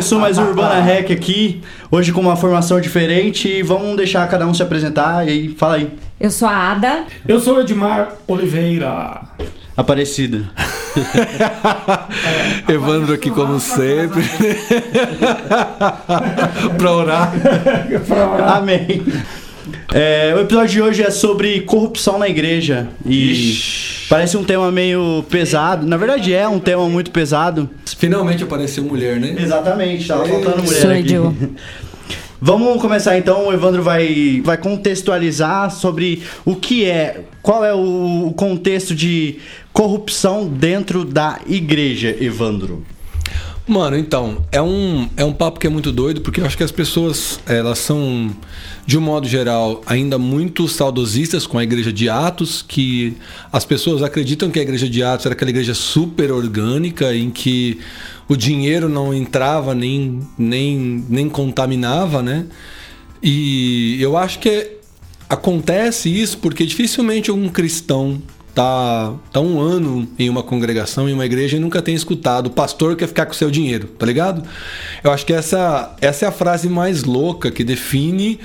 começou mais o Urbana Rec aqui, hoje com uma formação diferente. Vamos deixar cada um se apresentar e aí, fala aí. Eu sou a Ada. Eu sou o Edmar Oliveira. Aparecida. Evandro aqui como sempre. pra orar. Amém. É, o episódio de hoje é sobre corrupção na igreja. E parece um tema meio pesado. Na verdade, é um tema muito pesado. Finalmente apareceu mulher, né? Exatamente, tava faltando mulher Sou aqui. eu. Vamos começar então, o Evandro vai, vai contextualizar sobre o que é, qual é o, o contexto de corrupção dentro da igreja, Evandro. Mano, então, é um, é um papo que é muito doido, porque eu acho que as pessoas, elas são, de um modo geral, ainda muito saudosistas com a igreja de Atos, que as pessoas acreditam que a igreja de Atos era aquela igreja super orgânica, em que o dinheiro não entrava nem, nem, nem contaminava, né? E eu acho que acontece isso porque dificilmente um cristão tá, tá um ano em uma congregação, em uma igreja e nunca tem escutado o pastor quer ficar com o seu dinheiro, tá ligado? Eu acho que essa, essa é a frase mais louca que define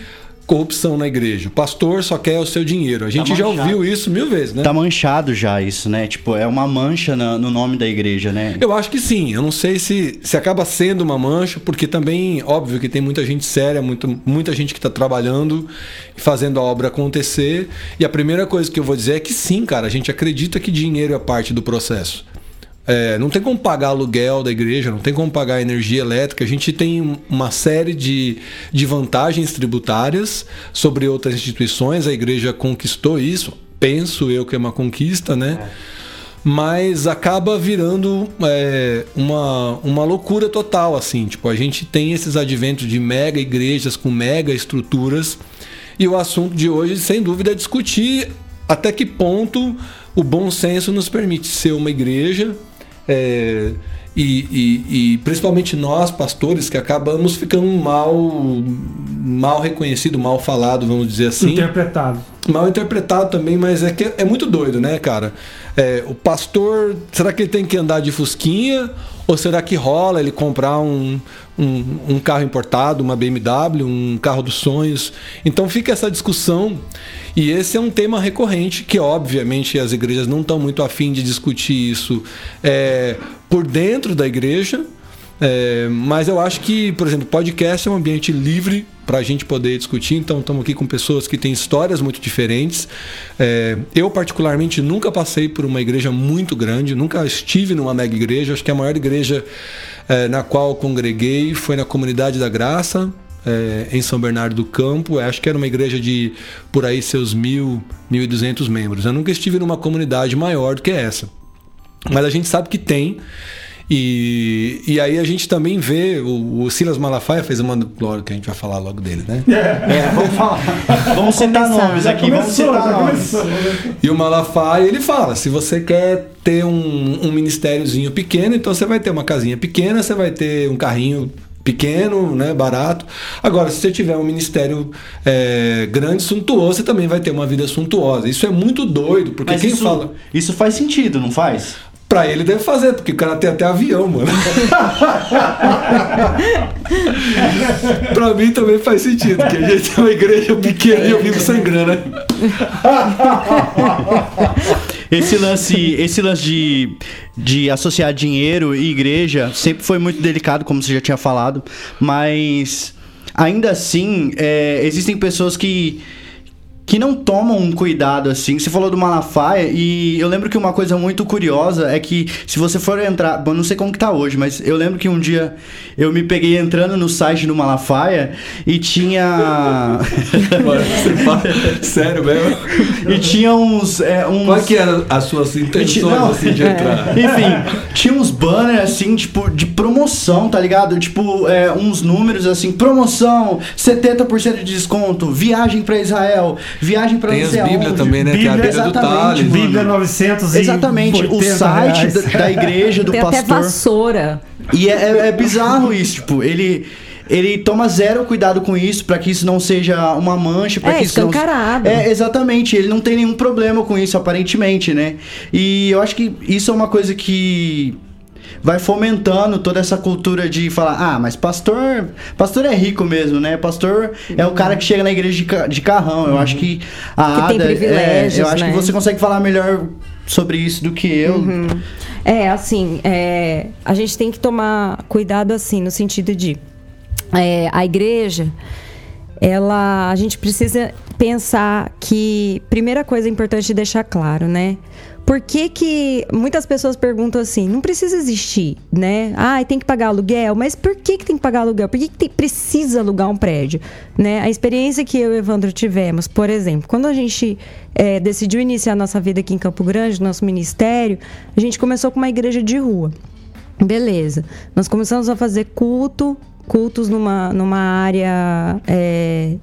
corrupção na igreja. O pastor só quer o seu dinheiro. A gente já manchado. ouviu isso mil vezes, né? Tá manchado já isso, né? Tipo, é uma mancha na- no nome da igreja, né? Eu acho que sim. Eu não sei se, se acaba sendo uma mancha, porque também, óbvio que tem muita gente séria, muito, muita gente que está trabalhando e fazendo a obra acontecer. E a primeira coisa que eu vou dizer é que sim, cara, a gente acredita que dinheiro é parte do processo. É, não tem como pagar aluguel da igreja, não tem como pagar energia elétrica. A gente tem uma série de, de vantagens tributárias sobre outras instituições. A igreja conquistou isso. Penso eu que é uma conquista, né? mas acaba virando é, uma, uma loucura total, assim. Tipo, a gente tem esses adventos de mega igrejas com mega estruturas e o assunto de hoje, sem dúvida, é discutir até que ponto o bom senso nos permite ser uma igreja é, e, e- e principalmente nós, pastores, que acabamos ficando mal, mal reconhecido, mal falado, vamos dizer assim Interpretado. mal interpretado também, mas é que é muito doido, né, cara? É, o pastor, será que ele tem que andar de fusquinha? Ou será que rola ele comprar um, um, um carro importado, uma BMW, um carro dos sonhos? Então fica essa discussão. E esse é um tema recorrente que, obviamente, as igrejas não estão muito afim de discutir isso é, por dentro da igreja, é, mas eu acho que, por exemplo, podcast é um ambiente livre para a gente poder discutir. Então, estamos aqui com pessoas que têm histórias muito diferentes. É, eu, particularmente, nunca passei por uma igreja muito grande, nunca estive numa mega igreja. Acho que a maior igreja é, na qual congreguei foi na Comunidade da Graça. é, em São Bernardo do Campo, acho que era uma igreja de por aí seus mil, mil e duzentos membros. Eu nunca estive numa comunidade maior do que essa. Mas a gente sabe que tem. E, e aí a gente também vê, o, o Silas Malafaia fez uma. Claro que a gente vai falar logo dele, né? É, vamos falar. Vamos citar começar. nomes aqui, vamos Começou, citar já nomes. começou. E o Malafaia, ele fala: se você quer ter um, um ministériozinho pequeno, então você vai ter uma casinha pequena, você vai ter um carrinho pequeno, né, barato. Agora, se você tiver um ministério é, grande, suntuoso, você também vai ter uma vida suntuosa. Isso é muito doido, porque Mas quem isso, fala. isso faz sentido, não faz? Pra ele deve fazer, porque o cara tem até avião, mano. pra mim também faz sentido, porque a gente é uma igreja pequena e eu vivo sem grana. Esse lance, esse lance de, de associar dinheiro e igreja sempre foi muito delicado, como você já tinha falado, mas ainda assim é, existem pessoas que que não tomam um cuidado assim. Você falou do Malafaia e eu lembro que uma coisa muito curiosa é que se você for entrar, bom, não sei como que tá hoje, mas eu lembro que um dia eu me peguei entrando no site do Malafaia e tinha Mano, você fala, sério mesmo? e tinha uns é, uns Qual que eram as suas intenções Não. assim de entrar? Enfim, tinha uns banners assim, tipo, de promoção, tá ligado? Tipo, é, uns números assim, promoção, 70% de desconto, viagem pra Israel, viagem pra Tem as sei Bíblias aonde. também, né? Tem a Bíblia, Bíblia do mano. Bíblia 900 Exatamente, o site da, da igreja, do Tem até pastor. vassoura. E é, é- é bizarro isso, tipo, ele. Ele toma zero cuidado com isso, pra que isso não seja uma mancha, pra É, que isso não. É, exatamente, ele não tem nenhum problema com isso aparentemente, né? E eu acho que isso é uma coisa que vai fomentando toda essa cultura de falar, ah, mas pastor, pastor é rico mesmo, né? Pastor é o cara que chega na igreja de, de carrão. Eu acho que a Que tem Ada, é, privilégios, eu acho né? que você consegue falar melhor sobre isso do que eu. É, assim, é, a gente tem que tomar cuidado, assim, no sentido de é, a igreja, ela, a gente precisa pensar que, primeira coisa importante deixar claro, né? Por que, que muitas pessoas perguntam assim, não precisa existir, né? Ah, tem que pagar aluguel, mas por que, que tem que pagar aluguel? Por que, que tem- precisa alugar um prédio? Né? A experiência que eu e o Evandro tivemos, por exemplo, quando a gente eh, decidiu iniciar a nossa vida aqui em Campo Grande, nosso ministério, a gente começou com uma igreja de rua. Beleza. Nós começamos a fazer culto, cultos numa, numa área, é,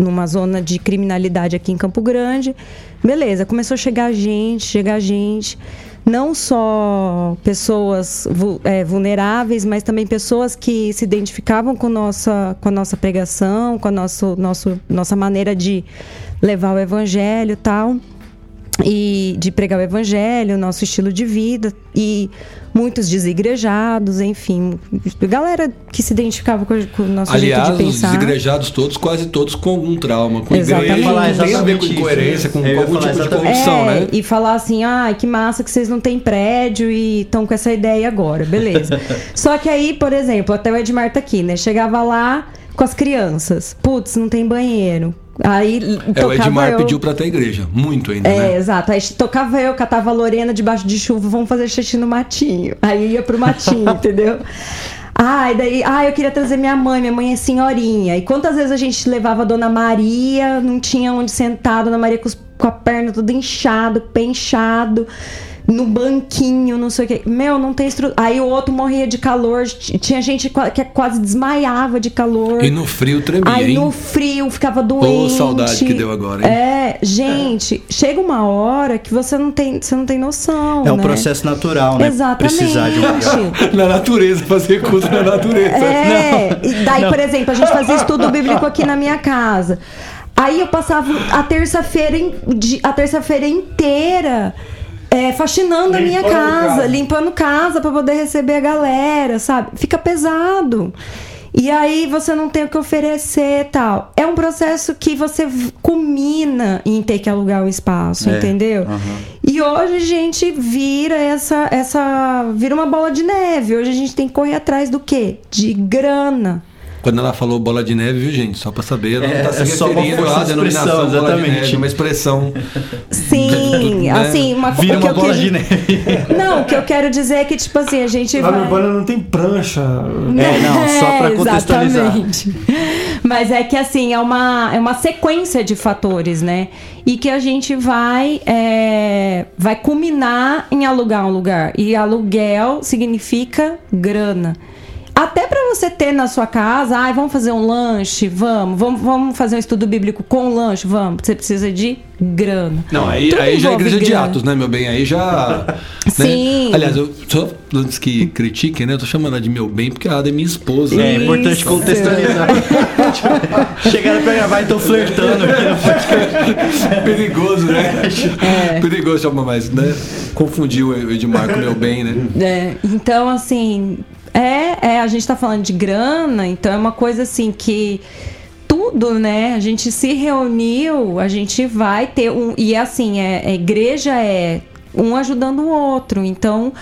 numa zona de criminalidade aqui em Campo Grande. Beleza, começou a chegar gente, chegar gente. Não só pessoas é, vulneráveis, mas também pessoas que se identificavam com, nossa, com a nossa pregação, com a nosso, nosso, nossa maneira de levar o evangelho e tal e de pregar o evangelho, nosso estilo de vida e muitos desigrejados, enfim, galera que se identificava com, com o nosso Aliás, jeito de os pensar. desigrejados todos, quase todos com algum trauma, com Exatamente. igreja, tem a ver com incoerência, com, Eu ia com algum tipo de corrupção, é, né? e falar assim, ah, que massa que vocês não têm prédio e estão com essa ideia agora, beleza. Só que aí, por exemplo, até o Edmar tá aqui, né? Chegava lá com as crianças, putz, não tem banheiro. Aí É, o Edmar eu. pediu pra ter igreja, muito ainda, É, né? exato. Aí tocava eu, catava a Lorena debaixo de chuva, vamos fazer xixi no matinho. Aí ia pro matinho, entendeu? Ai, daí, ah, eu queria trazer minha mãe, minha mãe é senhorinha. E quantas vezes a gente levava a Dona Maria, não tinha onde sentar, a Dona Maria com, os- com a perna toda inchado, pé inchado, no banquinho, não sei o quê. Meu, não tem estrutura. Aí o outro morria de calor, tinha gente que quase desmaiava de calor. E no frio tremia, Aí hein? no frio ficava doente. saudade que deu agora, hein? É, gente, chega uma hora que você não tem, você não tem noção. É um né? processo natural, né? Exatamente. Precisar de um. Na natureza, fazer culto na natureza. É, e daí, por exemplo, a gente fazia estudo bíblico aqui na minha casa. Aí eu passava a terça-feira a terça-feira inteira é, faxinando a minha Limpando casa, casa. limpando casa pra poder receber a galera, sabe? Fica pesado. E aí você não tem o que oferecer e tal. É um processo que você culmina em ter que alugar o espaço, É, entendeu? aham. E hoje a gente vira essa, essa. vira uma bola de neve. Hoje a gente tem que correr atrás do quê? De grana. Quando ela falou bola de neve, viu, gente? Só pra saber, ela É, não tá se é só uma referindo à de denominação expressão, bola de exatamente. neve, uma expressão. Sim, Né? assim, uma Vira uma bola de neve. Não, o que eu quero dizer é que, tipo assim, a gente Lá no vai. Urbana não tem prancha. É, não, só pra É, contextualizar. Exatamente. Mas é que assim, é uma, é uma sequência de fatores, né? E que a gente vai, é, vai culminar em alugar um lugar. E aluguel significa grana. Até pra você ter na sua casa, ai, vamos fazer um lanche, vamos, vamos, vamos fazer um estudo bíblico com lanche, vamos. Você precisa de grana. Não, aí, Tudo aí já é igreja de grana. Atos, né, meu bem? Aí já. né? Sim. Aliás, eu só antes que critiquem, né? Eu tô chamando ela de meu bem porque ela é minha esposa. É importante Isso. contextualizar. Chegaram pra gravar e estão flertando aqui. Perigoso, né? É. Perigoso chamar mais, né? Confundiu o Edmar com meu bem, né? É, então, assim, é, é, a gente tá falando de grana, então é uma coisa assim que tudo, né? A gente se reuniu, a gente vai ter um. E assim, é, a igreja é um ajudando o outro. Então.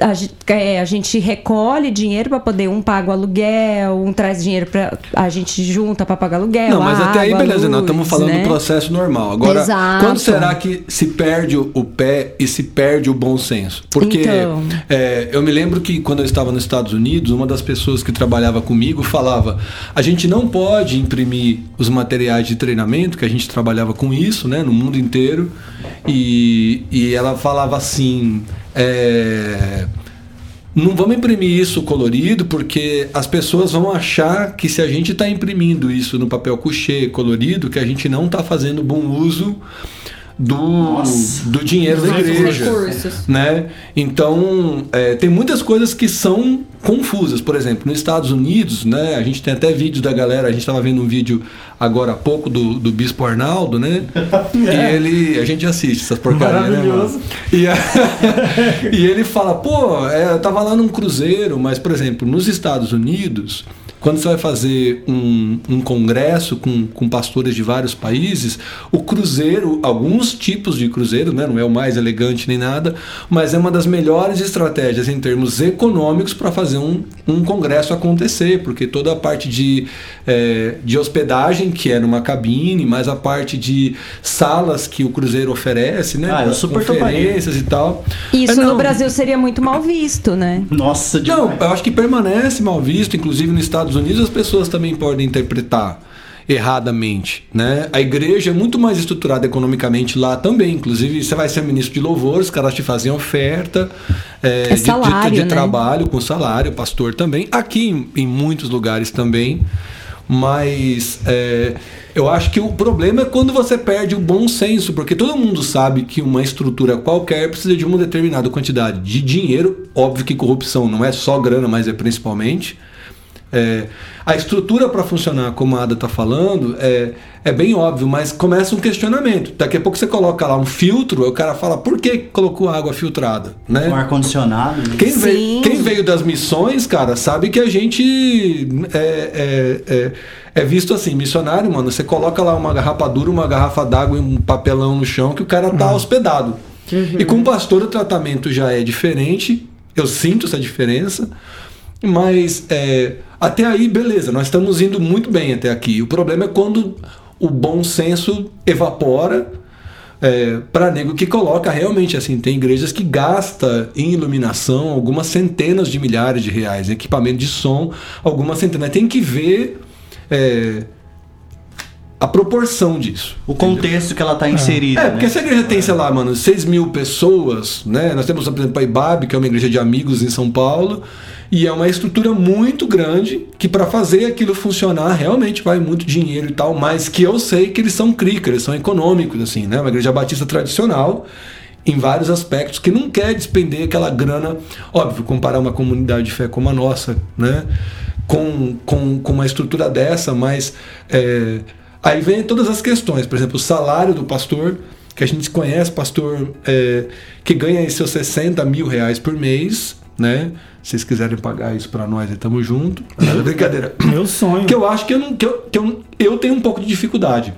A, é, a gente recolhe dinheiro para poder um paga o aluguel, um traz dinheiro para a gente junta para pagar aluguel. Não, mas até aí, beleza, nós estamos luz, falando né? do processo normal. Agora, Exato. quando será que se perde o o pé e se perde o bom senso? Porque Então. é, eu me lembro que quando eu estava nos Estados Unidos, uma das pessoas que trabalhava comigo falava: a gente não pode imprimir os materiais de treinamento, que a gente trabalhava com isso, né, no mundo inteiro, e, e ela falava assim. É, não vamos imprimir isso colorido porque as pessoas vão achar que se a gente está imprimindo isso no papel couché colorido, que a gente não está fazendo bom uso do, do dinheiro da Nossos igreja recursos. né? Então, é, tem muitas coisas que são confusas. Por exemplo, nos Estados Unidos, né? A gente tem até vídeos da galera. A gente estava vendo um vídeo agora há pouco do, do Bispo Arnaldo, né? E ele, a gente assiste essas porcarias, né, mano? E, a- e ele fala, pô, é, eu tava lá num cruzeiro, mas, por exemplo, nos Estados Unidos, quando você vai fazer um, um congresso com, com pastores de vários países, o cruzeiro, alguns tipos de cruzeiro, né, não é o mais elegante nem nada, mas é uma das melhores estratégias em termos econômicos para fazer um, um congresso acontecer, porque toda a parte de, é, de hospedagem, que é numa cabine, mais a parte de salas que o cruzeiro oferece, né, Ah, eu super conferências e tal. Isso É, no não, Brasil seria muito mal visto, né? Nossa, não, demais. eu acho que permanece mal visto, inclusive nos Estados Unidos as pessoas também podem interpretar erradamente, né? A igreja é muito mais estruturada economicamente lá também, inclusive você vai ser ministro de louvor, os caras te fazem oferta é, de- de, salário, de né? trabalho com salário, pastor também, aqui em, em muitos lugares também, mas é, eu acho que o problema é quando você perde o bom senso, porque todo mundo sabe que uma estrutura qualquer precisa de uma determinada quantidade de dinheiro. Óbvio que corrupção não é só grana, mas é principalmente. É, a estrutura para funcionar, como a Ada está falando, é, é bem óbvio, mas começa um questionamento. Daqui a pouco você coloca lá um filtro, o cara fala, por que colocou água filtrada? Né? Com ar-condicionado. né? Quem veio, quem veio das missões, cara, sabe que a gente é, é, é, é visto assim, missionário, mano. Você coloca lá uma garrafa dura, uma garrafa d'água e um papelão no chão que o cara tá hospedado. E com o pastor o tratamento já é diferente. Eu sinto essa diferença. Mas é, até aí, beleza, nós estamos indo muito bem até aqui. O problema é quando o bom senso evapora é, para nego que coloca realmente assim tem igrejas que gasta em iluminação algumas centenas de milhares de reais em equipamento de som algumas centenas tem que ver é, a proporção disso O contexto que ela tá inserida. é, porque né? se a igreja tem, sei lá, mano, 6 mil pessoas, né? Nós temos, por exemplo, a IBAB, que é uma igreja de amigos em São Paulo, e é uma estrutura muito grande que para fazer aquilo funcionar realmente vai muito dinheiro e tal, mas que eu sei que eles são crica, eles são econômicos, assim, né? Uma igreja batista tradicional em vários aspectos que não quer despender aquela grana, óbvio, comparar uma comunidade de fé como a nossa, né? Com, com, com uma estrutura dessa, mas é, Aí vem todas as questões, por exemplo, o salário do pastor, que a gente conhece, pastor é, que ganha aí seus 60 mil reais por mês, né? Se vocês quiserem pagar isso para nós, estamos junto. Não, brincadeira. Meu sonho. Que eu acho que eu, não, que eu, que eu, eu tenho um pouco de dificuldade.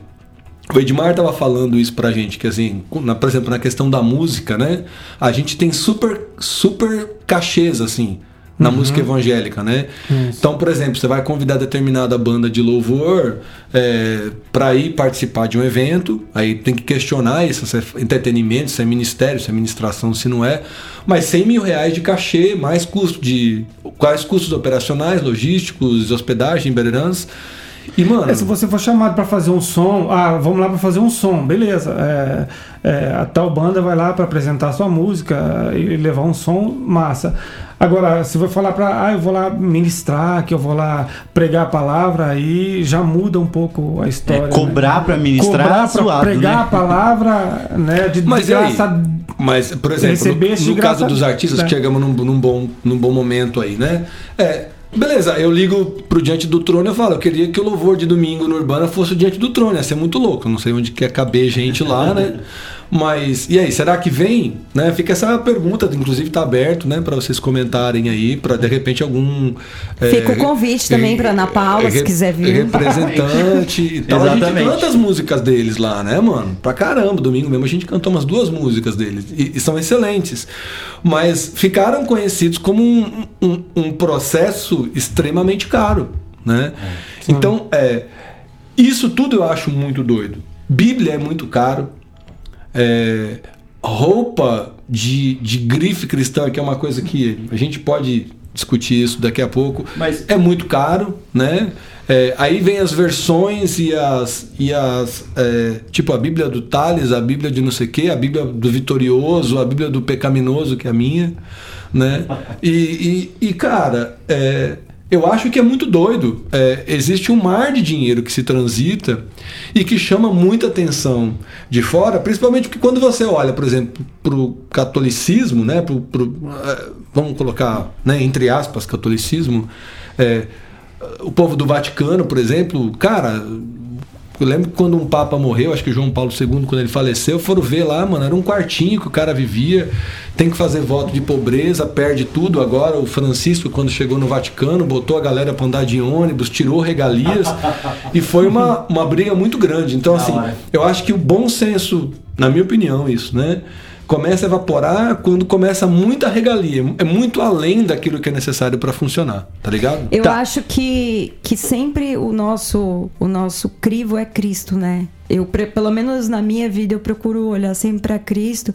O Edmar tava falando isso pra gente, que assim, na- por exemplo, na questão da música, né? A gente tem super, super cachês, assim, na música evangélica, né? Então, por exemplo, você vai convidar determinada banda de louvor é, para ir participar de um evento, aí tem que questionar isso, se é entretenimento, se é ministério, se é ministração, se não é. Mas 100 mil reais de cachê, mais custo de. Quais custos operacionais, logísticos, hospedagem, bererãs. E, mano. É, se você for chamado para fazer um som, ah, vamos lá para fazer um som, beleza. É, é, a tal banda vai lá para apresentar sua música e levar um som massa. Agora, se vai falar para, ah, eu vou lá ministrar, que eu vou lá pregar a palavra, aí já muda um pouco a história. É, cobrar né? pra ministrar cobrar é suado, pregar né? a palavra, né, de, Mas de aí? graça. Mas, por exemplo, no, no caso dos artistas, É. que chegamos num, num bom, num bom momento aí, né? É, beleza, eu ligo pro Diante do Trono e eu falo, eu queria que o louvor de domingo no Urbana fosse o Diante do Trono, ia ser muito louco, eu não sei onde quer caber gente lá, né? Mas, e aí, será que vem? Né? Fica essa pergunta, inclusive tá aberto, né, para vocês comentarem aí, para de repente algum... é, Fica o convite também pra Ana Paula, se quiser vir. Representante e tal. A gente Exatamente. canta as músicas deles lá, né, mano? Pra caramba, domingo mesmo a gente cantou umas duas músicas deles e, e são excelentes. Mas ficaram conhecidos como um, um- um processo extremamente caro, né? Então, é, isso tudo eu acho muito doido. Bíblia é muito caro. É, roupa de, de grife cristã, que é uma coisa que a gente pode discutir isso daqui a pouco, Mas- é muito caro, né? É, aí vem as versões e as. E as é, tipo a Bíblia do Tales, a Bíblia de não sei o quê, a Bíblia do Vitorioso, a Bíblia do Pecaminoso, que é a minha, né? E, e, e, cara, é, eu acho que é muito doido. É, existe um mar de dinheiro que se transita e que chama muita atenção de fora, principalmente porque quando você olha, por exemplo, para o catolicismo, né, pro, pro, é, vamos colocar né, entre aspas catolicismo, é, o povo do Vaticano, por exemplo, cara, eu lembro que quando um Papa morreu, acho que João Paulo II, quando ele faleceu, foram ver lá, mano, era um quartinho que o cara vivia, tem que fazer voto de pobreza, perde tudo. Agora o Francisco, quando chegou no Vaticano, botou a galera para andar de ônibus, tirou regalias e foi uma, uma briga muito grande. Então, assim, eu acho que o bom senso, na minha opinião, isso, né? Começa a evaporar quando começa muita regalia. É muito além daquilo que é necessário para funcionar, tá ligado? Eu Tá. acho que, que sempre o nosso, o nosso crivo é Cristo, né? Eu, pelo menos na minha vida, eu procuro olhar sempre para Cristo.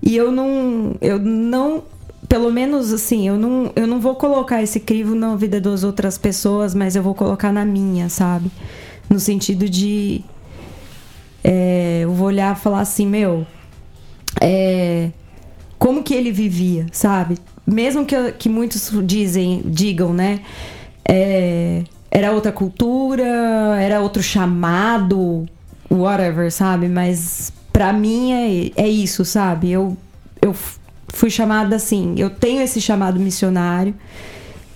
E eu não. Eu não. Pelo menos assim, eu não, eu não vou colocar esse crivo na vida das outras pessoas, mas eu vou colocar na minha, sabe? No sentido de. é, eu vou olhar e falar assim, meu. É, como que ele vivia, sabe? Mesmo que, que muitos dizem, digam, né? é, era outra cultura, era outro chamado, whatever, sabe? Mas pra mim é, é isso, sabe? Eu, eu fui chamada assim, eu tenho esse chamado missionário.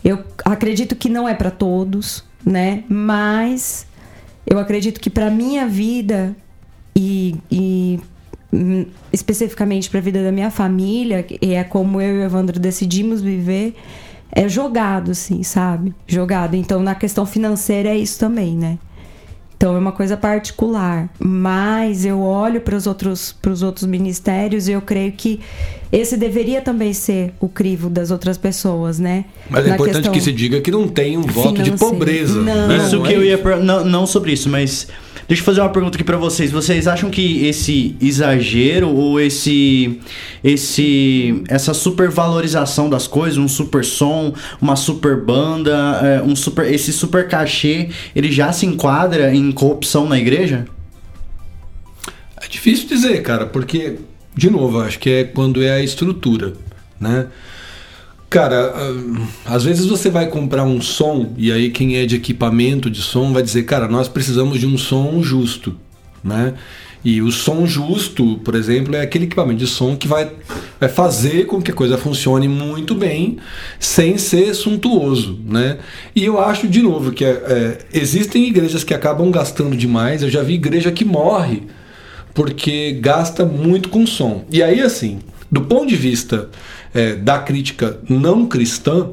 Eu acredito que não é pra todos, né? Mas eu acredito que pra minha vida e, e especificamente para a vida da minha família, e é como eu e o Evandro decidimos viver, é jogado, assim, sabe? Jogado. Então, na questão financeira é isso também, né? Então é uma coisa particular, mas eu olho para os outros para os outros ministérios e eu creio que esse deveria também ser o crivo das outras pessoas, né? Mas é Na importante questão- que se diga que não tem um voto de Financeiro. pobreza. Não. né? Isso Não que é eu ia. Não, não sobre isso, mas. Deixa eu fazer uma pergunta aqui pra vocês. Vocês acham que esse exagero ou esse. esse essa supervalorização das coisas, um super som, uma super banda, é, um super, esse super cachê, ele já se enquadra em corrupção na igreja? É difícil dizer, cara, porque, de novo, acho que é quando é a estrutura, né? Cara, ah, às vezes você vai comprar um som e aí quem é de equipamento de som vai dizer, cara, nós precisamos de um som justo, né? E o som justo, por exemplo, é aquele equipamento de som que vai, vai fazer com que a coisa funcione muito bem, sem ser suntuoso, né? E eu acho, de novo, que é, é, existem igrejas que acabam gastando demais. Eu já vi igreja que morre porque gasta muito com som. E aí, assim, do ponto de vista é, da crítica não cristã,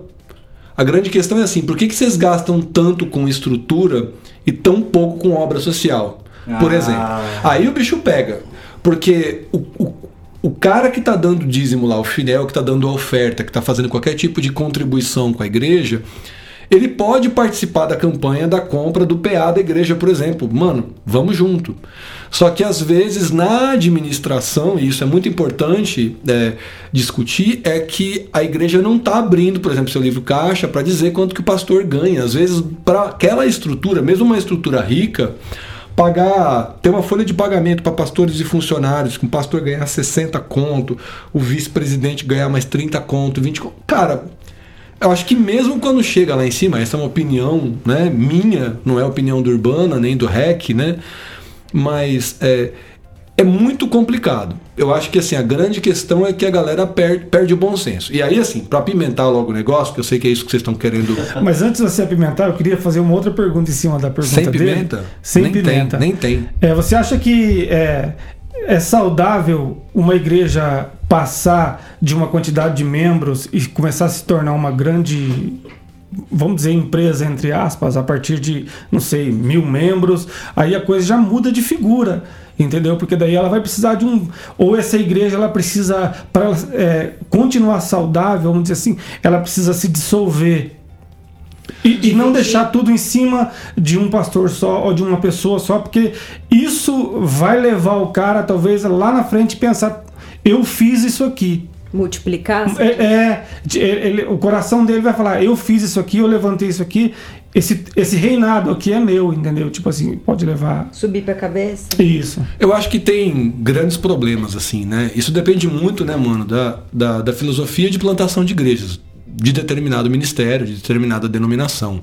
a grande questão é assim: por que, que vocês gastam tanto com estrutura e tão pouco com obra social? Por Ah. exemplo. Aí o bicho pega. Porque o, o, o cara que está dando dízimo lá, o fiel que está dando a oferta, que está fazendo qualquer tipo de contribuição com a igreja, ele pode participar da campanha da compra do PA da igreja, por exemplo. Mano, vamos junto. Só que às vezes na administração, e isso é muito importante é, discutir, é que a igreja não está abrindo, por exemplo, seu livro caixa para dizer quanto que o pastor ganha. Às vezes, para aquela estrutura, mesmo uma estrutura rica, pagar, ter uma folha de pagamento para pastores e funcionários, que um pastor ganhar 60 conto, o vice-presidente ganhar mais 30 conto, 20 conto. Cara, eu acho que mesmo quando chega lá em cima, essa é uma opinião né, minha, não é opinião do Urbana nem do REC, né? Mas é, é muito complicado. Eu acho que assim, a grande questão é que a galera perde, perde o bom senso. E aí, assim, para apimentar logo o negócio, que eu sei que é isso que vocês estão querendo. Mas antes de você apimentar, eu queria fazer uma outra pergunta em cima da pergunta Sem dele. pimenta? Sem nem pimenta. Tem, nem tem. É, você acha que é, é saudável uma igreja passar de uma quantidade de membros e começar a se tornar uma grande, vamos dizer, empresa, entre aspas, a partir de, não sei, mil membros? Aí a coisa já muda de figura. Entendeu? Porque daí ela vai precisar de um. Ou essa igreja ela precisa, para é, continuar saudável, vamos dizer assim, ela precisa se dissolver. E, e não deixar tudo em cima de um pastor só ou de uma pessoa só, porque isso vai levar o cara, talvez, lá na frente pensar: eu fiz isso aqui. Multiplicar? É, é, de- ele- o coração dele vai falar: eu fiz isso aqui, eu levantei isso aqui, esse, esse reinado aqui é meu, entendeu? Tipo assim, pode levar. Subir pra cabeça? Isso. Eu acho que tem grandes problemas, assim, né? Isso depende muito, né, mano, da, da, da filosofia de plantação de igrejas. de determinado ministério, de determinada denominação.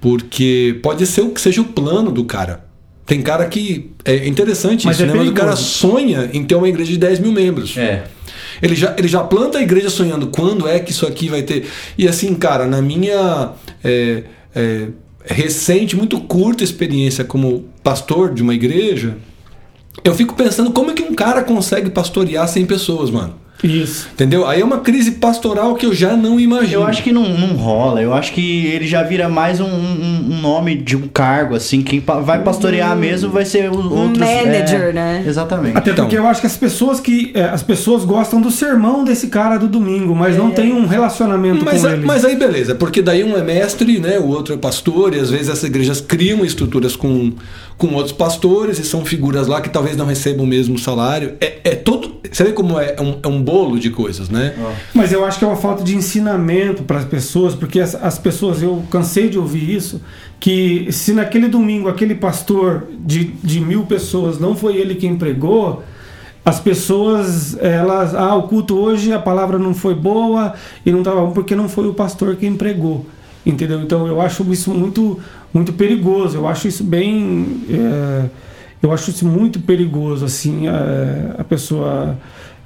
Porque pode ser o que seja o plano do cara. Tem cara que. É interessante Mas isso, é né? Mas o cara sonha em ter uma igreja de 10 mil membros. É. Ele já, ele já planta a igreja sonhando quando é que isso aqui vai ter. E assim, cara, na minha é, é, recente, muito curta experiência como pastor de uma igreja, eu fico pensando como é que um cara consegue pastorear 100 pessoas, mano. Isso. Entendeu? Aí é uma crise pastoral que eu já não imagino. Eu acho que não, não rola. Eu acho que ele já vira mais um, um- um nome de um cargo, assim. Quem pa- vai pastorear mesmo vai ser o outros... manager, é, né? Exatamente. Até Então. porque eu acho que as pessoas que. é, as pessoas gostam do sermão desse cara do domingo, mas não tem um relacionamento Mas, com a- ele. mas aí beleza, porque daí um é mestre, né, o outro é pastor, e às vezes essas igrejas criam estruturas com, com outros pastores, e são figuras lá que talvez não recebam o mesmo salário. É, é todo. Você vê como é, um, é um bolo de coisas, né? Mas eu acho que é uma falta de ensinamento para as pessoas, porque as, as pessoas, eu cansei de ouvir isso, que se naquele domingo aquele pastor de, de mil pessoas não foi ele quem pregou, as pessoas, elas, ah, o culto hoje a palavra não foi boa e não estava bom porque não foi o pastor quem pregou. Entendeu? Então eu acho isso muito, muito perigoso. Eu acho isso bem. é, eu acho isso muito perigoso, assim, é, a pessoa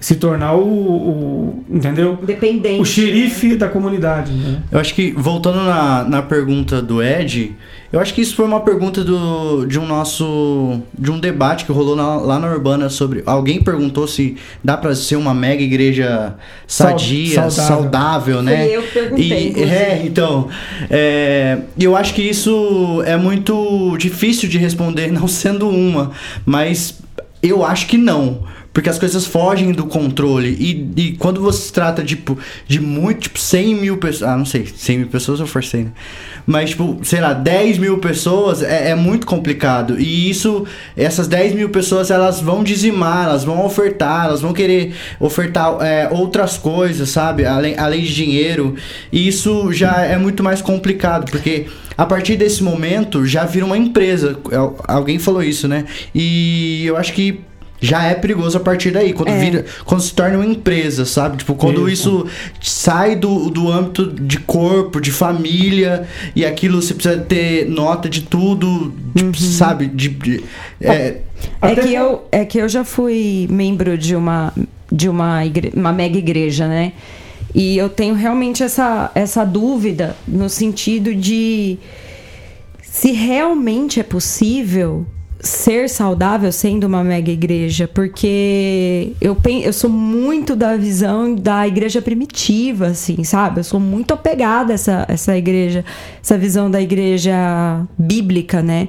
se tornar o, o- entendeu? Dependente. O xerife da comunidade, né? Eu acho que, voltando na, na pergunta do Ed, eu acho que isso foi uma pergunta do, de um nosso. de um debate que rolou na- lá na Urbana sobre. Alguém perguntou se dá pra ser uma mega igreja sadia, Saudável. saudável, né? Foi eu que perguntei, E- é, então. é, eu acho que isso é muito difícil de responder, não sendo uma, mas eu acho que não. Porque as coisas fogem do controle. E, e quando você se trata, tipo, de muito, tipo, 100 mil pessoas. Ah, não sei, 100 mil pessoas eu forcei, né? Mas, tipo, sei lá, 10 mil pessoas é, é muito complicado. E isso, essas 10 mil pessoas, elas vão dizimar, elas vão ofertar, elas vão querer ofertar é, outras coisas, sabe? Além, além de dinheiro. E isso já é muito mais complicado, porque a partir desse momento já vira uma empresa. Al- Alguém falou isso, né? E eu acho que já é perigoso a partir daí, quando É. vira, quando se torna uma empresa, sabe? Tipo, quando isso, sai do, do âmbito de corpo, de família, e aquilo você precisa ter nota de tudo, tipo, sabe? De, de- é, É Até que, eu, é que eu já fui membro de uma, de uma, igre- uma mega igreja, né? E eu tenho realmente essa, essa dúvida no sentido de se realmente é possível ser saudável sendo uma mega igreja, porque eu, pen- eu sou muito da visão da igreja primitiva, assim, sabe? Eu sou muito apegada a essa, essa igreja, essa visão da igreja bíblica, né?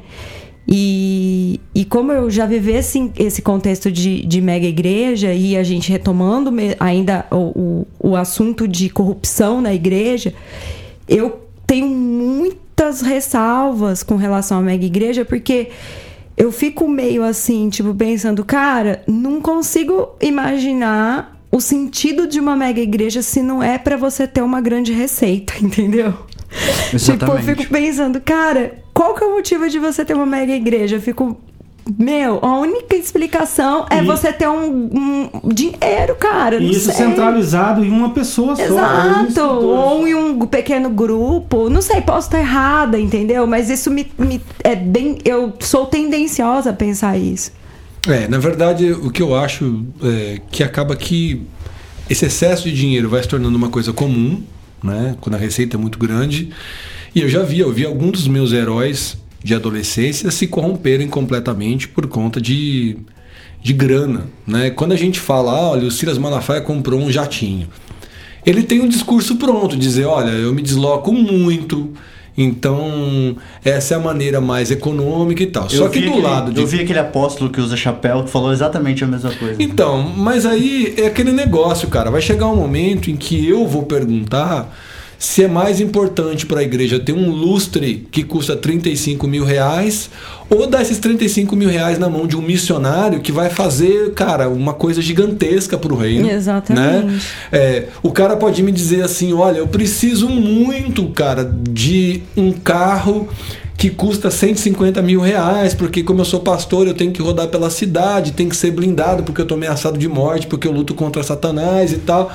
E, e como eu já vivi esse, esse contexto de, de mega igreja e a gente retomando ainda o, o, o assunto de corrupção na igreja, eu tenho muitas ressalvas com relação à mega igreja, porque eu fico meio assim, tipo, pensando, cara, não consigo imaginar o sentido de uma mega igreja se não é pra você ter uma grande receita, entendeu? Tipo, eu Exatamente. fico pensando, cara, qual que é o motivo de você ter uma mega igreja? Eu fico. Meu, a única explicação é E- você ter um, um dinheiro, cara. E isso sei. centralizado em uma pessoa só. Exato, Isso, ou em um pequeno grupo. Não sei, posso estar errada, entendeu? Mas isso me, me- é bem. Eu sou tendenciosa a pensar isso. É, na verdade, o que eu acho é que acaba que esse excesso de dinheiro vai se tornando uma coisa comum, né? Quando a receita é muito grande. E eu já vi, eu vi alguns dos meus heróis de adolescência se corromperem completamente por conta de, de grana, né? Quando a gente fala, ah, olha, o Silas Malafaia comprou um jatinho. Ele tem um discurso pronto, dizer, olha, eu me desloco muito, então essa é a maneira mais econômica e tal. Só que do aquele- lado de Eu vi aquele apóstolo que usa chapéu que falou exatamente a mesma coisa. então, mas aí é aquele negócio, cara. Vai chegar um momento em que eu vou perguntar se é mais importante para a igreja ter um lustre que custa 35 mil reais ou dar esses 35 mil reais na mão de um missionário que vai fazer, cara, uma coisa gigantesca para o reino. Exatamente. Né? É, o cara pode me dizer assim: olha, eu preciso muito, cara, de um carro que custa 150 mil reais, porque como eu sou pastor, eu tenho que rodar pela cidade, tem que ser blindado porque eu tô ameaçado de morte, porque eu luto contra Satanás e tal.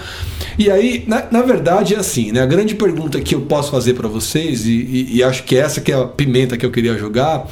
E aí, na, na verdade, é assim, né? A grande pergunta que eu posso fazer para vocês, e, e, e, acho que essa que é a pimenta que eu queria jogar,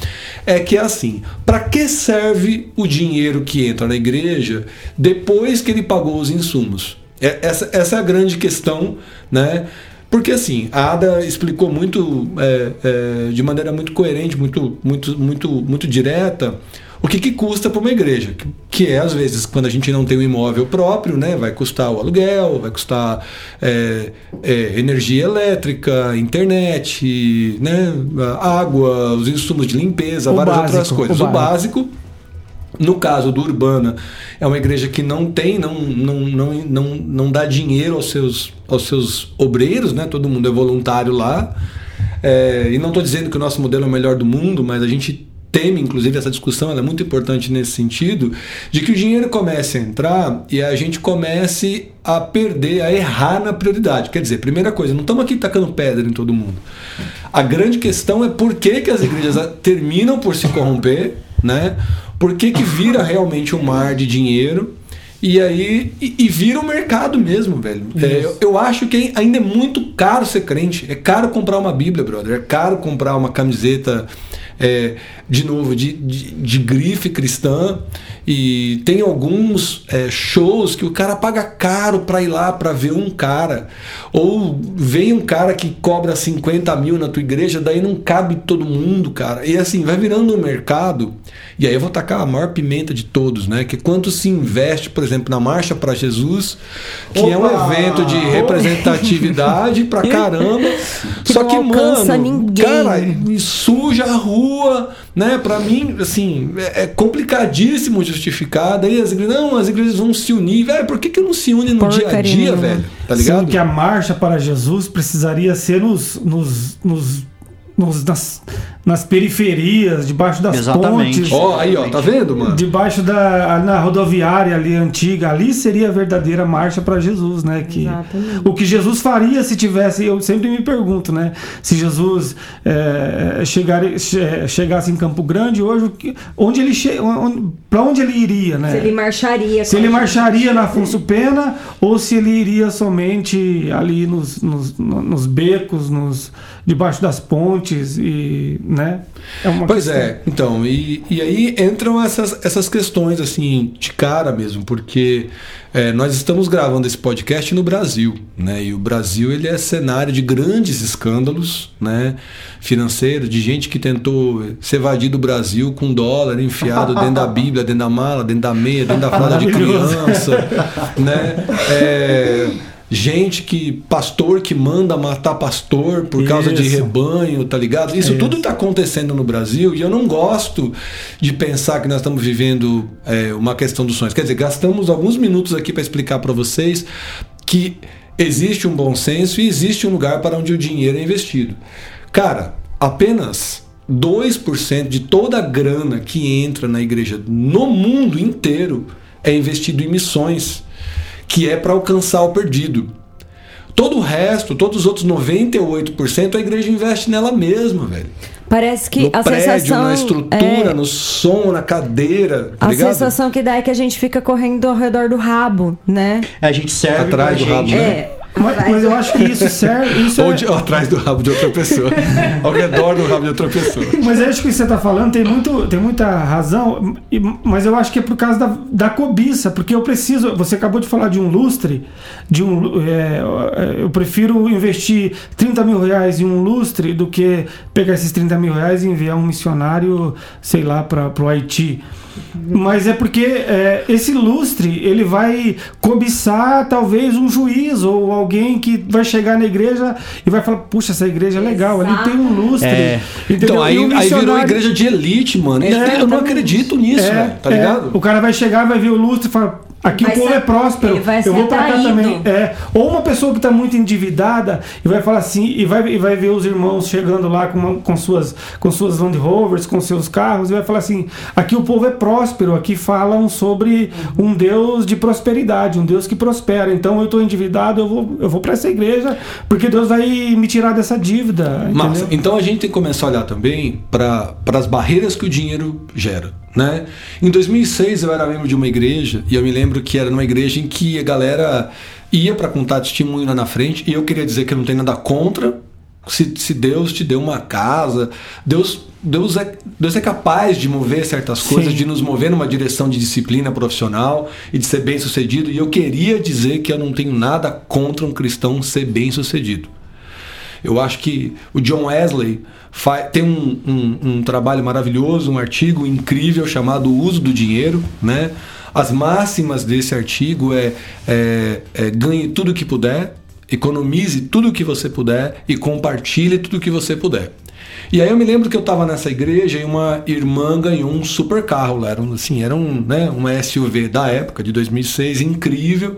é que é assim, para que serve o dinheiro que entra na igreja depois que ele pagou os insumos? É, essa, essa é a grande questão, né? Porque assim, a Ada explicou muito, é, é, de maneira muito coerente, muito, muito, muito, muito direta, o que, que custa para uma igreja. Que, que, é, às vezes, quando a gente não tem um imóvel próprio, né, vai custar o aluguel, vai custar é, é energia elétrica, internet, né, água, os insumos de limpeza, o várias básico, outras coisas. O, o básico no caso do Urbana, é uma igreja que não tem, não, não, não, não, não dá dinheiro aos seus, aos seus obreiros, né? todo mundo é voluntário lá. É, e não estou dizendo que o nosso modelo é o melhor do mundo, mas a gente teme, inclusive, essa discussão é muito importante nesse sentido, de que o dinheiro comece a entrar e a gente comece a perder, a errar na prioridade. Quer dizer, primeira coisa, não estamos aqui tacando pedra em todo mundo. A grande questão é por que, que as igrejas terminam por se corromper, né? Por que, que vira realmente um mar de dinheiro? E aí e, e vira o um mercado mesmo, velho. É, eu, eu, acho que ainda é muito caro ser crente. É caro comprar uma Bíblia, brother. É caro comprar uma camiseta é, de novo, de, de, de, grife cristã. E tem alguns é, shows que o cara paga caro para ir lá para ver um cara. Ou vem um cara que cobra 50 mil na tua igreja, daí não cabe todo mundo, cara. E assim, vai virando um mercado. E aí eu vou tacar a maior pimenta de todos, né? Que quanto se investe, por exemplo, na Marcha para Jesus, que Opa! é um evento de representatividade pra caramba. Que só que, mano, ninguém. cara, suja a rua, né? Para mim, assim, é, é complicadíssimo justificar. Daí as igrejas, não, as igrejas vão se unir. Velho, por que, que não se unem no Porcaria dia a dia, nenhuma. velho? Tá ligado? Sim, que a marcha para Jesus precisaria ser nos, nos, nos nos, nas, nas periferias, debaixo das Exatamente. pontes. Ó, oh, aí, ó, tá vendo, mano? Debaixo da na rodoviária ali antiga, ali seria a verdadeira marcha para Jesus, né? Que Exatamente. o que Jesus faria se tivesse, eu sempre me pergunto, né? Se Jesus é, chegar, chegasse em Campo Grande hoje, onde ele che, para onde ele iria, né? Se ele marcharia. Se ele marcharia na Afonso Pena ou se ele iria somente ali nos, nos, nos becos, nos debaixo das pontes e, né? É pois questão. é, então, e, e aí entram essas, essas questões, assim, de cara mesmo, porque é, nós estamos gravando esse podcast no Brasil, né? E o Brasil, ele é cenário de grandes escândalos, né? Financeiro, de gente que tentou se evadir do Brasil com dólar enfiado dentro da Bíblia, dentro da mala, dentro da meia, dentro da fralda de criança, né? É, gente que pastor que manda matar pastor por Isso. causa de rebanho, tá ligado? Isso, Isso. tudo está acontecendo no Brasil e eu não gosto de pensar que nós estamos vivendo é, uma questão dos sonhos. Quer dizer, gastamos alguns minutos aqui para explicar para vocês que existe um bom senso e existe um lugar para onde o dinheiro é investido. Cara, apenas 2% de toda a grana que entra na igreja no mundo inteiro é investido em missões que é para alcançar o perdido. Todo o resto, todos os outros 98%, a igreja investe nela mesma, velho. Parece que no a prédio, sensação. Na estrutura, é... no som, na cadeira. Tá a ligado? sensação que dá é que a gente fica correndo ao redor do rabo, né? A gente serve atrás do gente. rabo, né? É. Mas, mas, eu acho que isso serve. Isso Ou, de, ou atrás do rabo de outra pessoa. ao redor do rabo de outra pessoa. Mas eu acho que você está falando tem, muito, tem muita razão, mas eu acho que é por causa da, da cobiça, porque eu preciso. Você acabou de falar de um lustre, de um. É, eu prefiro investir 30 mil reais em um lustre do que pegar esses 30 mil reais e enviar um missionário, sei lá, para o Haiti. Mas é porque é, esse lustre ele vai cobiçar talvez um juiz ou alguém que vai chegar na igreja e vai falar: puxa, essa igreja é legal, ali tem um lustre. É. Então, aí, um aí virou igreja de elite, mano. É, eu não acredito nisso, é, tá ligado? o cara vai chegar, vai ver o lustre e fala Aqui Vai o povo ser- é próspero. ele vai eu vou pra cá também. É. Ou uma pessoa que está muito endividada e vai falar assim, e vai, e vai ver os irmãos chegando lá com, uma- com, suas, com suas Land Rovers, com seus carros, e vai falar assim: aqui o povo é próspero, aqui falam sobre um Deus de prosperidade, um Deus que prospera. Então eu estou endividado, eu vou, eu vou para essa igreja, porque Deus vai me tirar dessa dívida. Entendeu? Então a gente tem que começar a olhar também para as barreiras que o dinheiro gera. Né? Em 2006 eu era membro de uma igreja e eu me lembro que era numa igreja em que a galera ia para contar testemunho lá na frente e eu queria dizer que eu não tenho nada contra se, se Deus te deu uma casa, Deus, Deus, é, Deus é capaz de mover certas coisas, Sim. de nos mover numa direção de disciplina profissional e de ser bem sucedido. E eu queria dizer que eu não tenho nada contra um cristão ser bem sucedido. Eu acho que o John Wesley tem um, um- um trabalho maravilhoso, um artigo incrível chamado O Uso do Dinheiro. Né? As máximas desse artigo é, é- é ganhe tudo que puder, economize tudo que você puder e compartilhe tudo que você puder. E aí eu me lembro que eu estava nessa igreja e uma irmã ganhou um super carro era um, assim, era um, né, uma SUV da época, de 2006, incrível.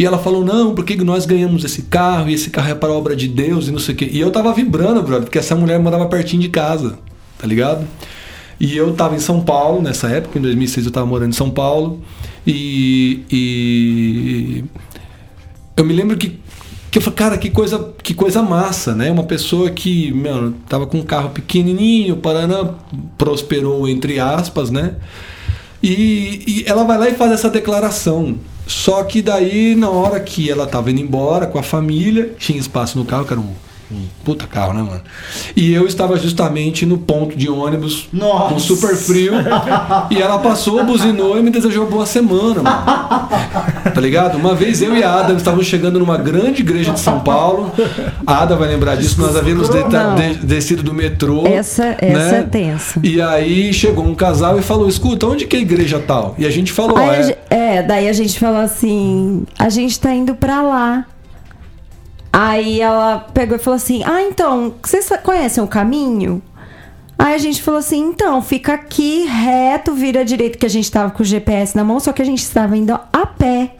E ela falou: Não, por que nós ganhamos esse carro? E esse carro é para a obra de Deus e não sei o quê. E eu tava vibrando, brother, porque essa mulher morava pertinho de casa, tá ligado? E eu tava em São Paulo nessa época, em 2006 eu tava morando em São Paulo. E. e eu me lembro que, que eu falei, cara, que coisa, que coisa massa, né? Uma pessoa que, meu, tava com um carro pequenininho, Paraná prosperou, entre aspas, né? E, e ela vai lá e faz essa declaração. Só que daí, na hora que ela tava indo embora com a família, tinha espaço no carro, que era um, um puta carro, né, mano? E eu estava justamente no ponto de ônibus, Nossa. com super frio, e ela passou, buzinou e me desejou boa semana, mano. Tá ligado? Uma vez eu e a Ada estávamos chegando numa grande igreja de São Paulo. A Ada vai lembrar disso, nós havíamos de- descido do metrô. Essa- essa é tensa. E aí chegou um casal e falou: escuta, onde que é a igreja tal? E a gente falou: Aí a é, é, daí a gente falou assim: a gente tá indo pra lá. Aí ela pegou e falou assim: Ah, então, vocês conhecem o caminho? Aí a gente falou assim: então, fica aqui reto, vira direito, que a gente tava com o GPS na mão, só que a gente estava indo a pé.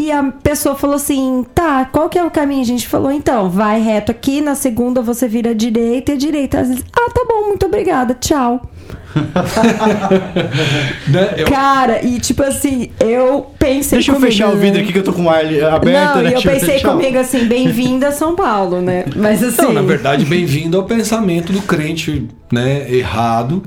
E a pessoa falou assim: tá, qual que é o caminho? A gente falou: então, vai reto aqui, na segunda você vira direita e direita. Vezes, ah, tá bom, muito obrigada, tchau. né, eu- Cara, e tipo assim, eu pensei Deixa eu comigo, fechar o né? vidro aqui que eu tô com o ar aberto, Não, né? e eu Deixa pensei tchau. comigo assim, bem-vinda a São Paulo, né? Mas assim. Não, na verdade, bem-vindo ao pensamento do crente, né, errado,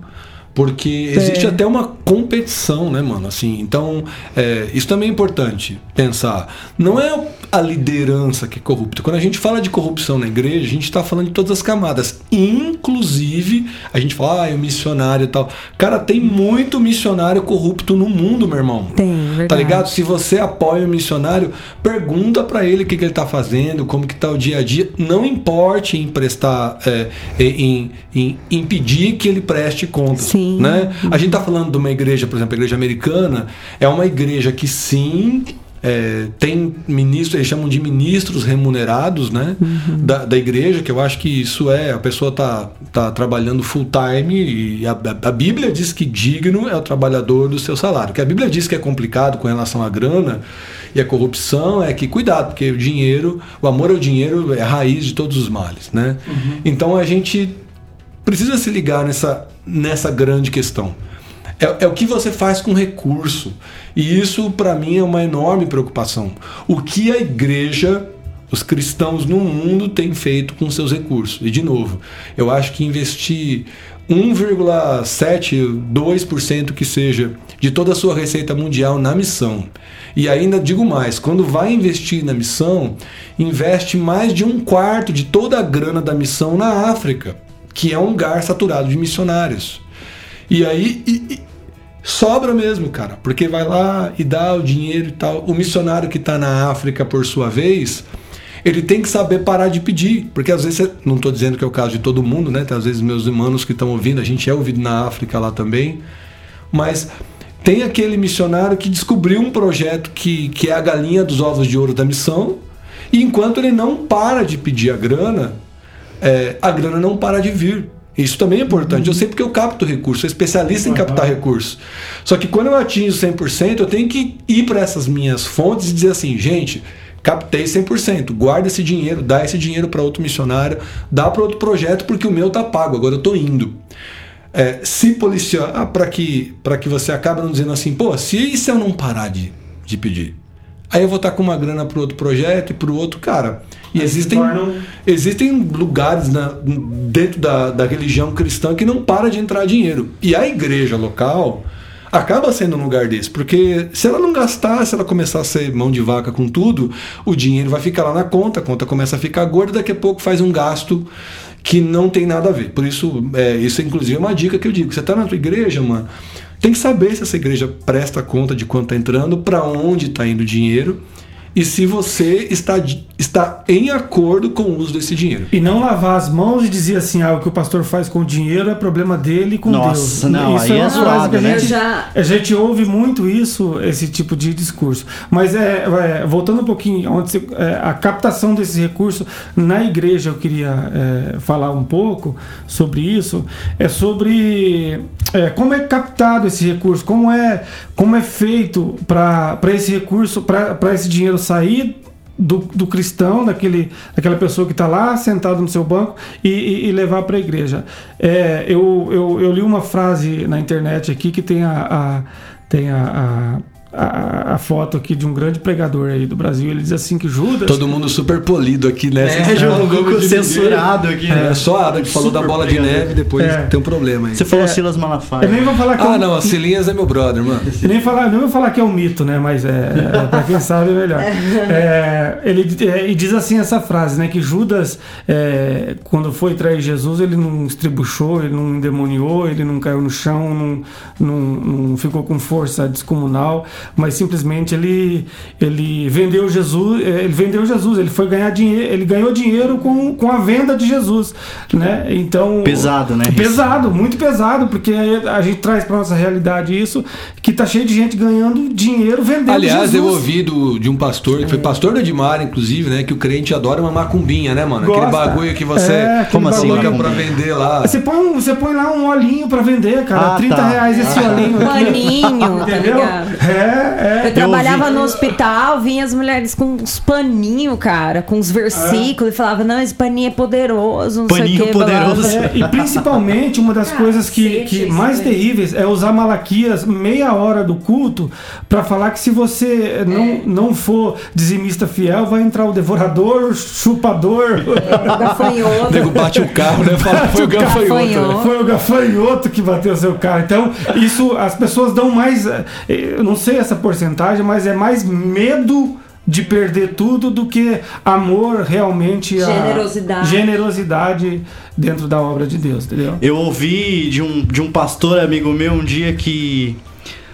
porque existe É. até uma competição, né, mano? Assim, então, é, isso também é importante pensar. Não é a liderança que é corrupta. Quando a gente fala de corrupção na igreja, a gente está falando de todas as camadas, inclusive a gente fala, ah, é o missionário e tal. Cara, tem muito missionário corrupto no mundo, meu irmão. Tem, verdade. Tá ligado? Se você apoia o missionário, pergunta pra ele o que, que ele tá fazendo, como que tá o dia a dia. Não importe em prestar, é, em, em impedir que ele preste contas. Sim. Né? A gente tá falando de uma igreja, por exemplo, a igreja americana, é uma igreja que sim. é, tem ministros, eles chamam de ministros remunerados né, da, da igreja, que eu acho que isso é, a pessoa tá, tá trabalhando full time e a, a- Bíblia diz que digno é o trabalhador do seu salário. Que a Bíblia diz que é complicado com relação à grana e a corrupção é que cuidado, porque o dinheiro, o amor ao dinheiro é a raiz de todos os males. Né? Então a gente precisa se ligar nessa, nessa grande questão. É, é o que você faz com recurso. E isso, para mim, é uma enorme preocupação. O que a igreja, os cristãos no mundo, têm feito com seus recursos? E, de novo, eu acho que investir 1,7, 2% que seja de toda a sua receita mundial na missão. E ainda digo mais, quando vai investir na missão, investe mais de um quarto de toda a grana da missão na África, que é um lugar saturado de missionários. E aí e- e sobra mesmo, cara, porque vai lá e dá o dinheiro e tal. O missionário que está na África, por sua vez, ele tem que saber parar de pedir, porque às vezes, não estou dizendo que é o caso de todo mundo, né? Tem, às vezes meus irmãos que estão ouvindo, a gente é ouvido na África lá também, mas tem aquele missionário que descobriu um projeto que, que é a galinha dos ovos de ouro da missão, e enquanto ele não para de pedir a grana, é, a grana não para de vir. Isso também é importante. Eu sei porque eu capto recurso, sou especialista em captar recursos. Só que quando eu atingo 100%, eu tenho que ir para essas minhas fontes e dizer assim, gente, captei 100%, guarda esse dinheiro, dá esse dinheiro para outro missionário, dá para outro projeto porque o meu tá pago, agora eu tô indo. É, se policiar ah, para que para que você acabe não dizendo assim, pô, se e se eu não parar de, de pedir? Aí eu vou estar com uma grana para outro projeto e para o outro cara. E existem, tornam- existem lugares na- dentro da, da religião cristã que não para de entrar dinheiro. E a igreja local acaba sendo um lugar desse, porque se ela não gastar, se ela começar a ser mão de vaca com tudo, o dinheiro vai ficar lá na conta, a conta começa a ficar gorda, daqui a pouco faz um gasto que não tem nada a ver. Por isso, é, isso inclusive é uma dica que eu digo. Você está na tua igreja, mano, tem que saber se essa igreja presta conta de quanto está entrando, para onde está indo o dinheiro e se você está, está em acordo com o uso desse dinheiro. E não lavar as mãos e dizer assim, ah, o que o pastor faz com o dinheiro é problema dele e com Nossa, Deus. não, isso aí é uma é frase zoado, que a né? gente, já- a gente ouve muito isso, esse tipo de discurso. Mas é, é, voltando um pouquinho, onde você- é, a captação desses recursos na igreja, eu queria é, falar um pouco sobre isso. É sobre é, como é captado esse recurso, como é, como é feito para esse recurso, para esse dinheiro sair do, do cristão, daquele, daquela pessoa que está lá sentado no seu banco e, e- e levar para a igreja. É, eu, eu, eu li uma frase na internet aqui que tem a, a- tem a, a, a- a foto aqui de um grande pregador aí do Brasil. Ele diz assim que Judas. Todo mundo super polido aqui, né? É, falam João de censurado aqui, ninguém. né? É, só a Ada que falou da Super bola de neve, depois É. tem um problema aí. Você falou É. Silas Malafaia. Eu nem vou falar que é Ah, um- não, a Silinhas é meu brother, mano. Eu nem, falar, nem vou falar que é um mito, né? Mas é, é para quem sabe é melhor. É, ele é, e diz assim essa frase, né? Que Judas, é, quando foi trair Jesus, ele não estribuchou, ele não endemoniou, ele não caiu no chão, não, não, não ficou com força descomunal, mas simplesmente ele, ele vendeu Jesus, é, ele vendeu Jesus, ele foi ganhar dinheiro, ele ganhou dinheiro com, com a venda de Jesus, né? Então Pesado, né? Pesado, muito pesado, porque a gente traz para nossa realidade isso, que tá cheio de gente ganhando dinheiro vendendo Aliás, Jesus. eu ouvi do, de um pastor, que foi pastor do Edmar, inclusive, né? Que o crente adora uma macumbinha, né, mano? Aquele Gosta. bagulho que você É, aquele Como assim, coloca pra vender lá. Você põe, um- você põe lá um olhinho para vender, cara, Ah, 30 tá. reais esse olhinho aqui. Paninho, tá Entendeu? ligado? É, Eu é. trabalhava ouvi. no hospital, vinha as mulheres com uns paninhos, cara, com uns versículos, e falava, não, esse paninho é poderoso, não Paninho sei o que. poderoso. É, e principalmente uma das coisas que, que mais terríveis é usar Malaquias meia hora do culto para falar que se você não, É. não for dizimista fiel, vai entrar o devorador, chupador. O gafanhoto. O nego bate o carro, né? Fala foi o gafanhoto. né? gafanhoto. Foi o gafanhoto que bateu o seu carro. Então, isso as pessoas dão mais. eh, Eu não sei essa porcentagem, mas é mais medo de perder tudo do que amor realmente a Generosidade. generosidade dentro da obra de Deus, entendeu? Eu ouvi de um, de um pastor amigo meu um dia que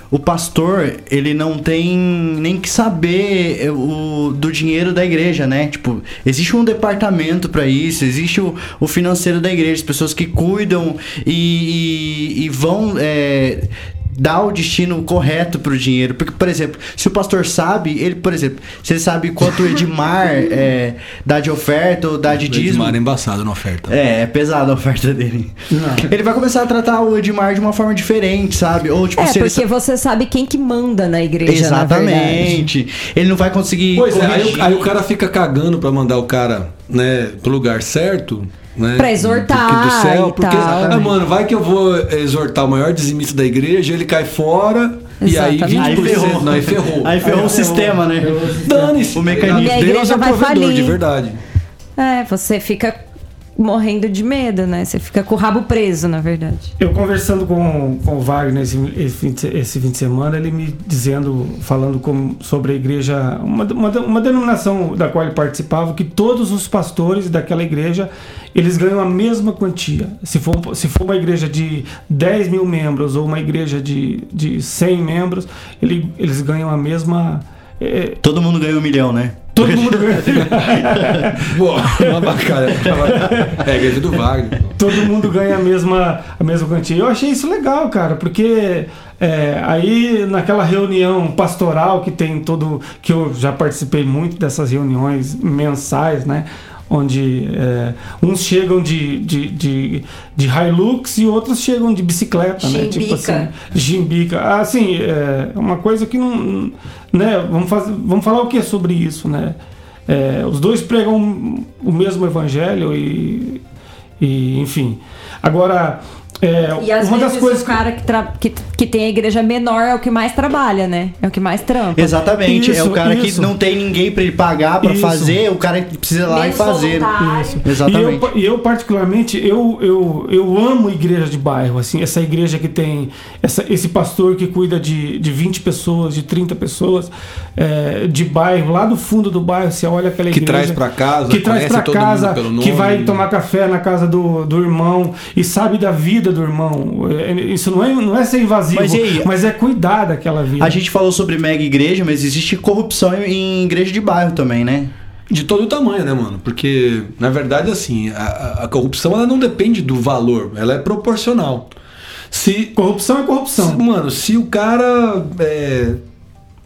o pastor, ele não tem nem que saber é, o, do dinheiro da igreja, né? Tipo, existe um departamento para isso, existe o, o financeiro da igreja, as pessoas que cuidam e, e- e vão é, dar o destino correto pro dinheiro. Porque, por exemplo, se o pastor sabe, ele, por exemplo, se ele sabe quanto o Edmar é, dá de oferta ou dá de O dízimo. Edmar é embaçado na oferta. É, é pesada a oferta dele. Ele vai começar a tratar o Edmar de uma forma diferente, sabe? Ou tipo, É, ele porque você sabe quem que manda na igreja, na verdade. Exatamente. Ele não vai conseguir. Pois é, aí, o- aí o cara fica cagando pra mandar o cara, né, pro lugar certo. Né, Pra exortar do, céu, e porque, tal. ah, mano, vai que eu vou exortar o maior dizimista da igreja, ele cai fora e aí Exatamente. 20%. Aí ferrou. Não, aí ferrou. Aí ferrou o sistema, né? Dane-se. O mecanismo. E a Deus igreja é vai provedor, falir. de verdade. É, você fica morrendo de medo, né? Você fica com o rabo preso, na verdade. Eu conversando com, com o Wagner esse, esse, fim de, esse fim de semana, ele me dizendo, falando com, sobre a igreja, uma, uma, uma denominação da qual ele participava, que todos os pastores daquela igreja, eles ganham a mesma quantia. Se for, se for uma igreja de 10 mil membros ou uma igreja de, de 100 membros, ele, eles ganham a mesma... é, Todo mundo ganha um milhão, né? Todo mundo ganha... Uma bacana. É, a igreja do Wagner. todo mundo ganha a mesma, a mesma quantia. Eu achei isso legal, cara, porque é, aí naquela reunião pastoral que tem todo. que eu já participei muito dessas reuniões mensais, né? Onde é, uns chegam de, de, de, de Hilux e outros chegam de bicicleta, né? Tipo assim, Jimbica. Assim, é uma coisa que não. Né? Vamos, fazer, vamos falar o que sobre isso, né? É, os dois pregam o mesmo evangelho e, e enfim. Agora, é, e às uma vezes das coisas o cara que, que, que, tem a igreja menor é o que mais trabalha, né? É o que mais trampa. Exatamente. Isso, é o cara isso. que não tem ninguém para ele pagar para fazer, o cara que precisa ir lá e fazer. Isso. Exatamente. E eu, eu, particularmente, eu, eu, eu amo igreja de bairro, assim, essa igreja que tem essa, esse pastor que cuida de, de 20 pessoas, de 30 pessoas, é, de bairro, lá do fundo do bairro, você olha aquela igreja. Que traz para casa, que traz para casa, que vai tomar café na casa do, do irmão e sabe da vida vida do irmão. É, isso não é, não é ser invasivo, mas, aí, mas é cuidar daquela vida. A gente falou sobre mega igreja, mas existe corrupção em igreja de bairro também, né? De todo o tamanho, né, mano? Porque, na verdade, assim, a, a corrupção ela não depende do valor, ela é proporcional. Se, corrupção é corrupção. Se, mano, se o cara é,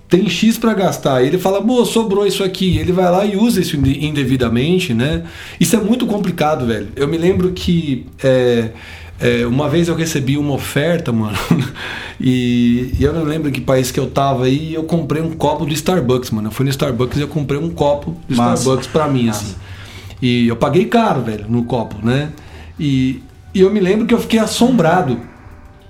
tem X para gastar, ele fala, pô, sobrou isso aqui, ele vai lá e usa isso indevidamente, né? Isso é muito complicado, velho. Eu me lembro que. É, é, uma vez eu recebi uma oferta, mano, e, e, eu não lembro que país que eu tava aí, e eu comprei um copo do Starbucks, mano. Eu fui no Starbucks e eu comprei um copo do Massa. Starbucks pra mim, Massa. assim. E eu paguei caro, velho, no copo, né? E, e eu me lembro que eu fiquei assombrado,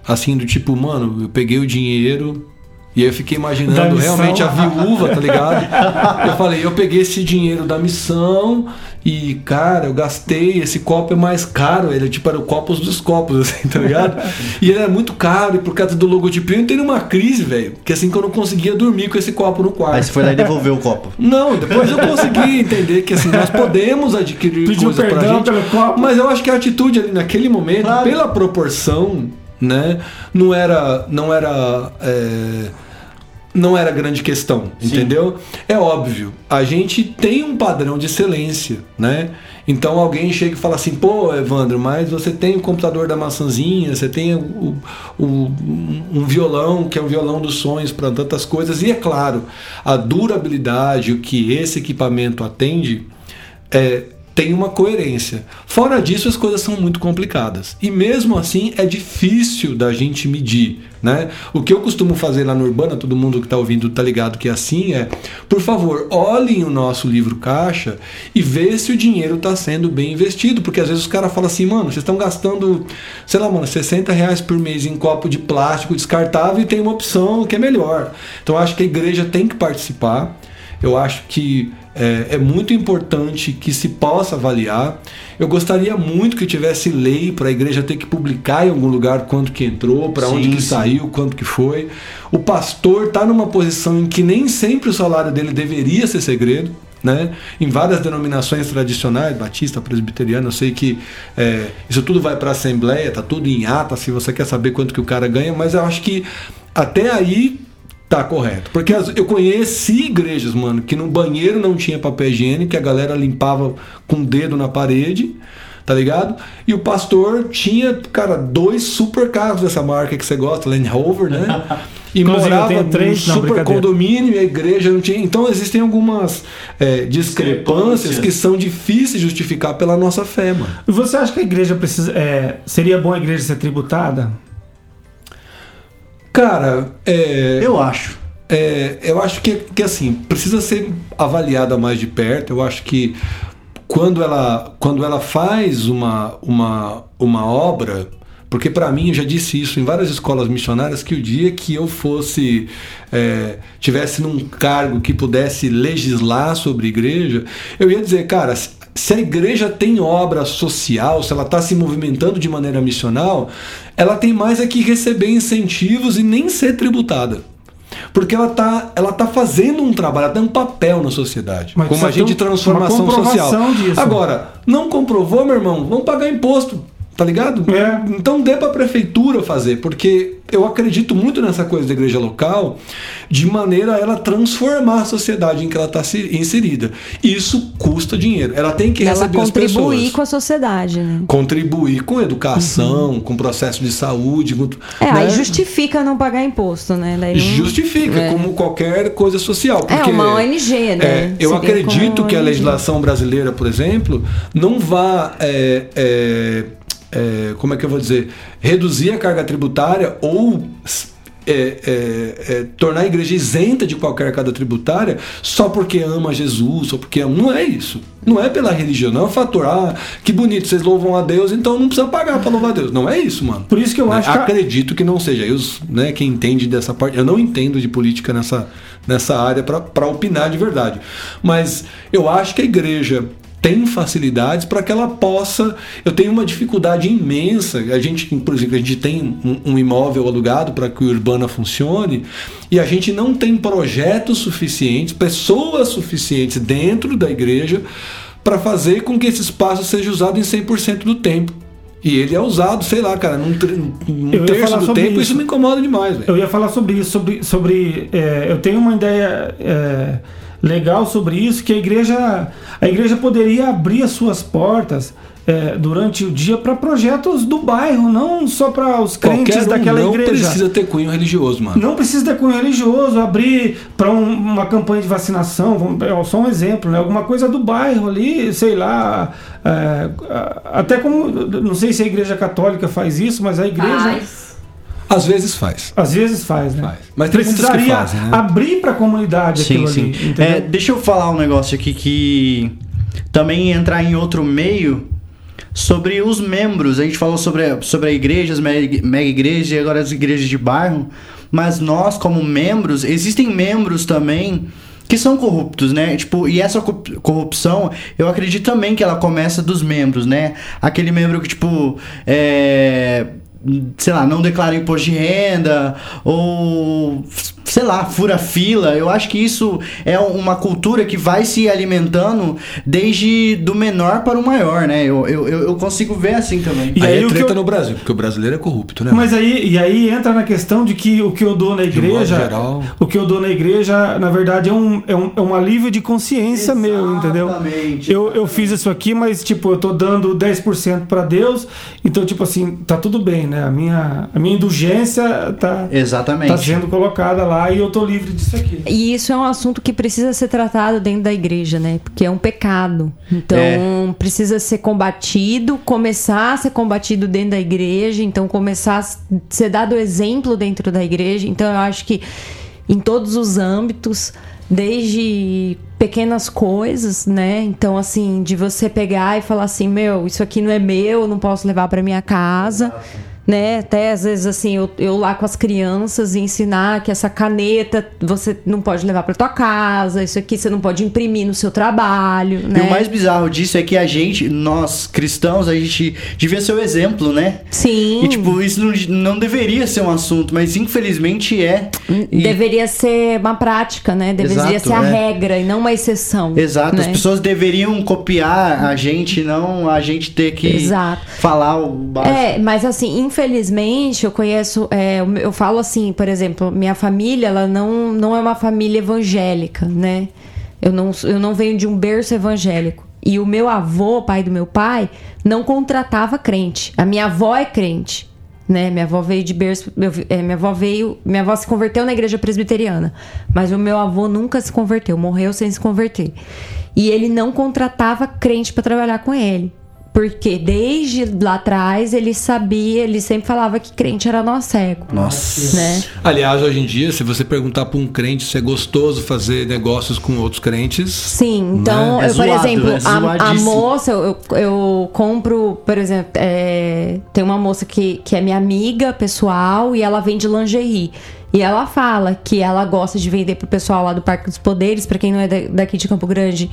assim, do tipo, mano, eu peguei o dinheiro, e aí eu fiquei imaginando realmente a viúva, tá ligado? eu falei, eu peguei esse dinheiro da missão e, cara, eu gastei, esse copo é mais caro, ele é tipo era o copos dos copos, assim, tá ligado? e ele é muito caro, e por causa do logotipo, eu entrei numa crise, velho, que assim que eu não conseguia dormir com esse copo no quarto. Aí você foi lá e devolveu o copo. Não, depois eu consegui entender que assim, nós podemos adquirir Pediu coisa pra gente, mas eu acho que a atitude ali naquele momento, claro. pela proporção, né, não era, não era é, não era grande questão, Sim. entendeu? É óbvio, a gente tem um padrão de excelência, né? Então alguém chega e fala assim, pô, Evandro, mas você tem o computador da maçãzinha, você tem o, o, um violão, que é o violão dos sonhos para tantas coisas, e é claro, a durabilidade, o que esse equipamento atende, é, tem uma coerência. Fora disso, as coisas são muito complicadas. E mesmo assim, é difícil da gente medir. Né? O que eu costumo fazer lá no Urbana, todo mundo que está ouvindo está ligado que é assim, é, por favor, olhem o nosso livro caixa e vê se o dinheiro está sendo bem investido. Porque às vezes os caras falam assim, mano, vocês estão gastando, sei lá, mano, 60 reais por mês em copo de plástico descartável e tem uma opção que é melhor. Então acho que a igreja tem que participar. Eu acho que é, é, muito importante que se possa avaliar. Eu gostaria muito que tivesse lei para a igreja ter que publicar em algum lugar quanto que entrou, para onde que sim. saiu, quanto que foi. O pastor está numa posição em que nem sempre o salário dele deveria ser segredo. Né? Em várias denominações tradicionais, batista, presbiteriana, eu sei que é, isso tudo vai para a assembleia, tá tudo em ata, se você quer saber quanto que o cara ganha, mas eu acho que até aí Tá correto. Porque eu conheci igrejas, mano, que no banheiro não tinha papel higiênico, que a galera limpava com o dedo na parede, tá ligado? E o pastor tinha, cara, dois super carros dessa marca que você gosta, Land Rover, né? E Inclusive, morava três, num super condomínio e a igreja não tinha. Então existem algumas é, discrepâncias que são difíceis de justificar pela nossa fé, mano. E você acha que a igreja precisa. É, seria bom a igreja ser tributada? Cara, é, eu acho. É, eu acho que, que assim, precisa ser avaliada mais de perto. Eu acho que quando ela, quando ela faz uma, uma, uma obra, porque para mim, eu já disse isso em várias escolas missionárias, que o dia que eu fosse, é, tivesse num cargo que pudesse legislar sobre igreja, eu ia dizer, cara, se a igreja tem obra social, se ela está se movimentando de maneira missional, ela tem mais é que receber incentivos e nem ser tributada. Porque ela está ela tá fazendo um trabalho, ela tem um papel na sociedade, Mas como agente de transformação social. Disso. Agora, não comprovou, meu irmão? Vamos pagar imposto. Tá ligado? É. Então dê pra prefeitura fazer, porque eu acredito muito nessa coisa da igreja local, de maneira a ela transformar a sociedade em que ela está inserida. Isso custa dinheiro. Ela tem que Ela receber as pessoas. contribuir com a sociedade, né? Contribuir com educação, com processo de saúde. Com, É, né? aí justifica não pagar imposto, né? Daí Justifica, É. como qualquer coisa social. É Porque, uma ONG, né? é, eu acredito que a legislação brasileira, por exemplo, não vá. é, é, como é que eu vou dizer? Reduzir a carga tributária ou. é, é, é, tornar a igreja isenta de qualquer carga tributária só porque ama Jesus, só porque ama. Não é isso. Não é pela religião, não é um fator. Ah, que bonito, vocês louvam a Deus, então não precisa pagar para louvar a Deus. Não é isso, mano. Por isso que eu Né? acho que a- Acredito que não seja. Eu, né, quem entende dessa parte. Eu não entendo de política nessa, nessa área para opinar de verdade. Mas eu acho que a igreja tem facilidades para que ela possa. Eu tenho uma dificuldade imensa. A gente, por exemplo, a gente tem um, um imóvel alugado para que o Urbana funcione e a gente não tem projetos suficientes, pessoas suficientes dentro da igreja para fazer com que esse espaço seja usado em 100% do tempo. E ele é usado, sei lá, cara, num, num Eu terço do sobre tempo, isso. isso. me incomoda demais, velho. Eu ia falar sobre isso, sobre, sobre é, eu tenho uma ideia é, legal sobre isso, que a igreja, a igreja poderia abrir as suas portas é, durante o dia para projetos do bairro, não só para os crentes Qualquer um daquela não igreja. precisa ter cunho religioso, mano. Não precisa ter cunho religioso, abrir para uma campanha de vacinação, vamos, é só um exemplo, né? Alguma coisa do bairro ali, sei lá. é, até como. Não sei se a igreja católica faz isso, mas a igreja. Faz. Às vezes faz. Às vezes faz, né? Faz. Mas Precisaria fazem, né? abrir para a comunidade Sim, aquilo sim. ali. É, deixa eu falar um negócio aqui que também entrar em outro meio sobre os membros. A gente falou sobre, sobre a igreja, as mega, igrejas e agora as igrejas de bairro. Mas nós, como membros, existem membros também que são corruptos, né? Tipo, e essa co- corrupção, eu acredito também que ela começa dos membros, né? Aquele membro que, tipo, é sei lá, não declara imposto de renda ou sei lá, fura fila. Eu acho que isso é uma cultura que vai se alimentando desde do menor para o maior, né? Eu, eu, eu consigo ver assim também. E aí, aí é o que treta eu- no Brasil, porque o brasileiro é corrupto, né? Mas aí, e aí entra na questão de que o que eu dou na igreja, geral. o que eu dou na igreja, na verdade, é um, é um, é um alívio de consciência meu, entendeu? Exatamente. Eu, eu fiz isso aqui, mas tipo, eu tô dando 10% para Deus, então tipo assim, tá tudo bem, né? A minha, a minha indulgência tá, Exatamente. tá sendo colocada lá e eu tô livre disso aqui. E isso é um assunto que precisa ser tratado dentro da igreja, né? Porque é um pecado. Então, É. precisa ser combatido, começar a ser combatido dentro da igreja, então começar a ser dado exemplo dentro da igreja. Então, eu acho que em todos os âmbitos, desde pequenas coisas, né? Então, assim, de você pegar e falar assim, meu, isso aqui não é meu, eu não posso levar para minha casa né? Até às vezes assim, eu, eu lá com as crianças e ensinar que essa caneta você não pode levar para tua casa, isso aqui você não pode imprimir no seu trabalho, E né? o mais bizarro disso é que a gente, nós cristãos, a gente devia ser o exemplo, né? Sim. E tipo, isso não, não deveria ser um assunto, mas infelizmente é. E- Deveria ser uma prática, né? Deveria Exato, ser a é. regra e não uma exceção. Exato, as né? pessoas deveriam copiar a gente, não a gente ter que Exato. falar o básico. É, mas assim, infelizmente, eu conheço, é, eu- falo assim, por exemplo, minha família, ela não, não é uma família evangélica, né? Eu não, eu não venho de um berço evangélico. E o meu avô, pai do meu pai, não contratava crente. A minha avó é crente, né? Minha avó veio de berço, é, minha avó veio, minha avó se converteu na igreja presbiteriana, mas o meu avô nunca se converteu, morreu sem se converter. E ele não contratava crente para trabalhar com ele. Porque desde lá atrás ele sabia, ele sempre falava que crente era nó cego. Nossa. Né? Aliás, hoje em dia, se você perguntar para um crente se é gostoso fazer negócios com outros crentes, Sim, então, É eu, por zoado, exemplo, é a, a moça, eu, eu, eu compro, por exemplo, é, tem uma moça que, que é minha amiga pessoal e ela vende lingerie. E ela fala que ela gosta de vender pro pessoal lá do Parque dos Poderes, pra quem não é da- daqui de Campo Grande.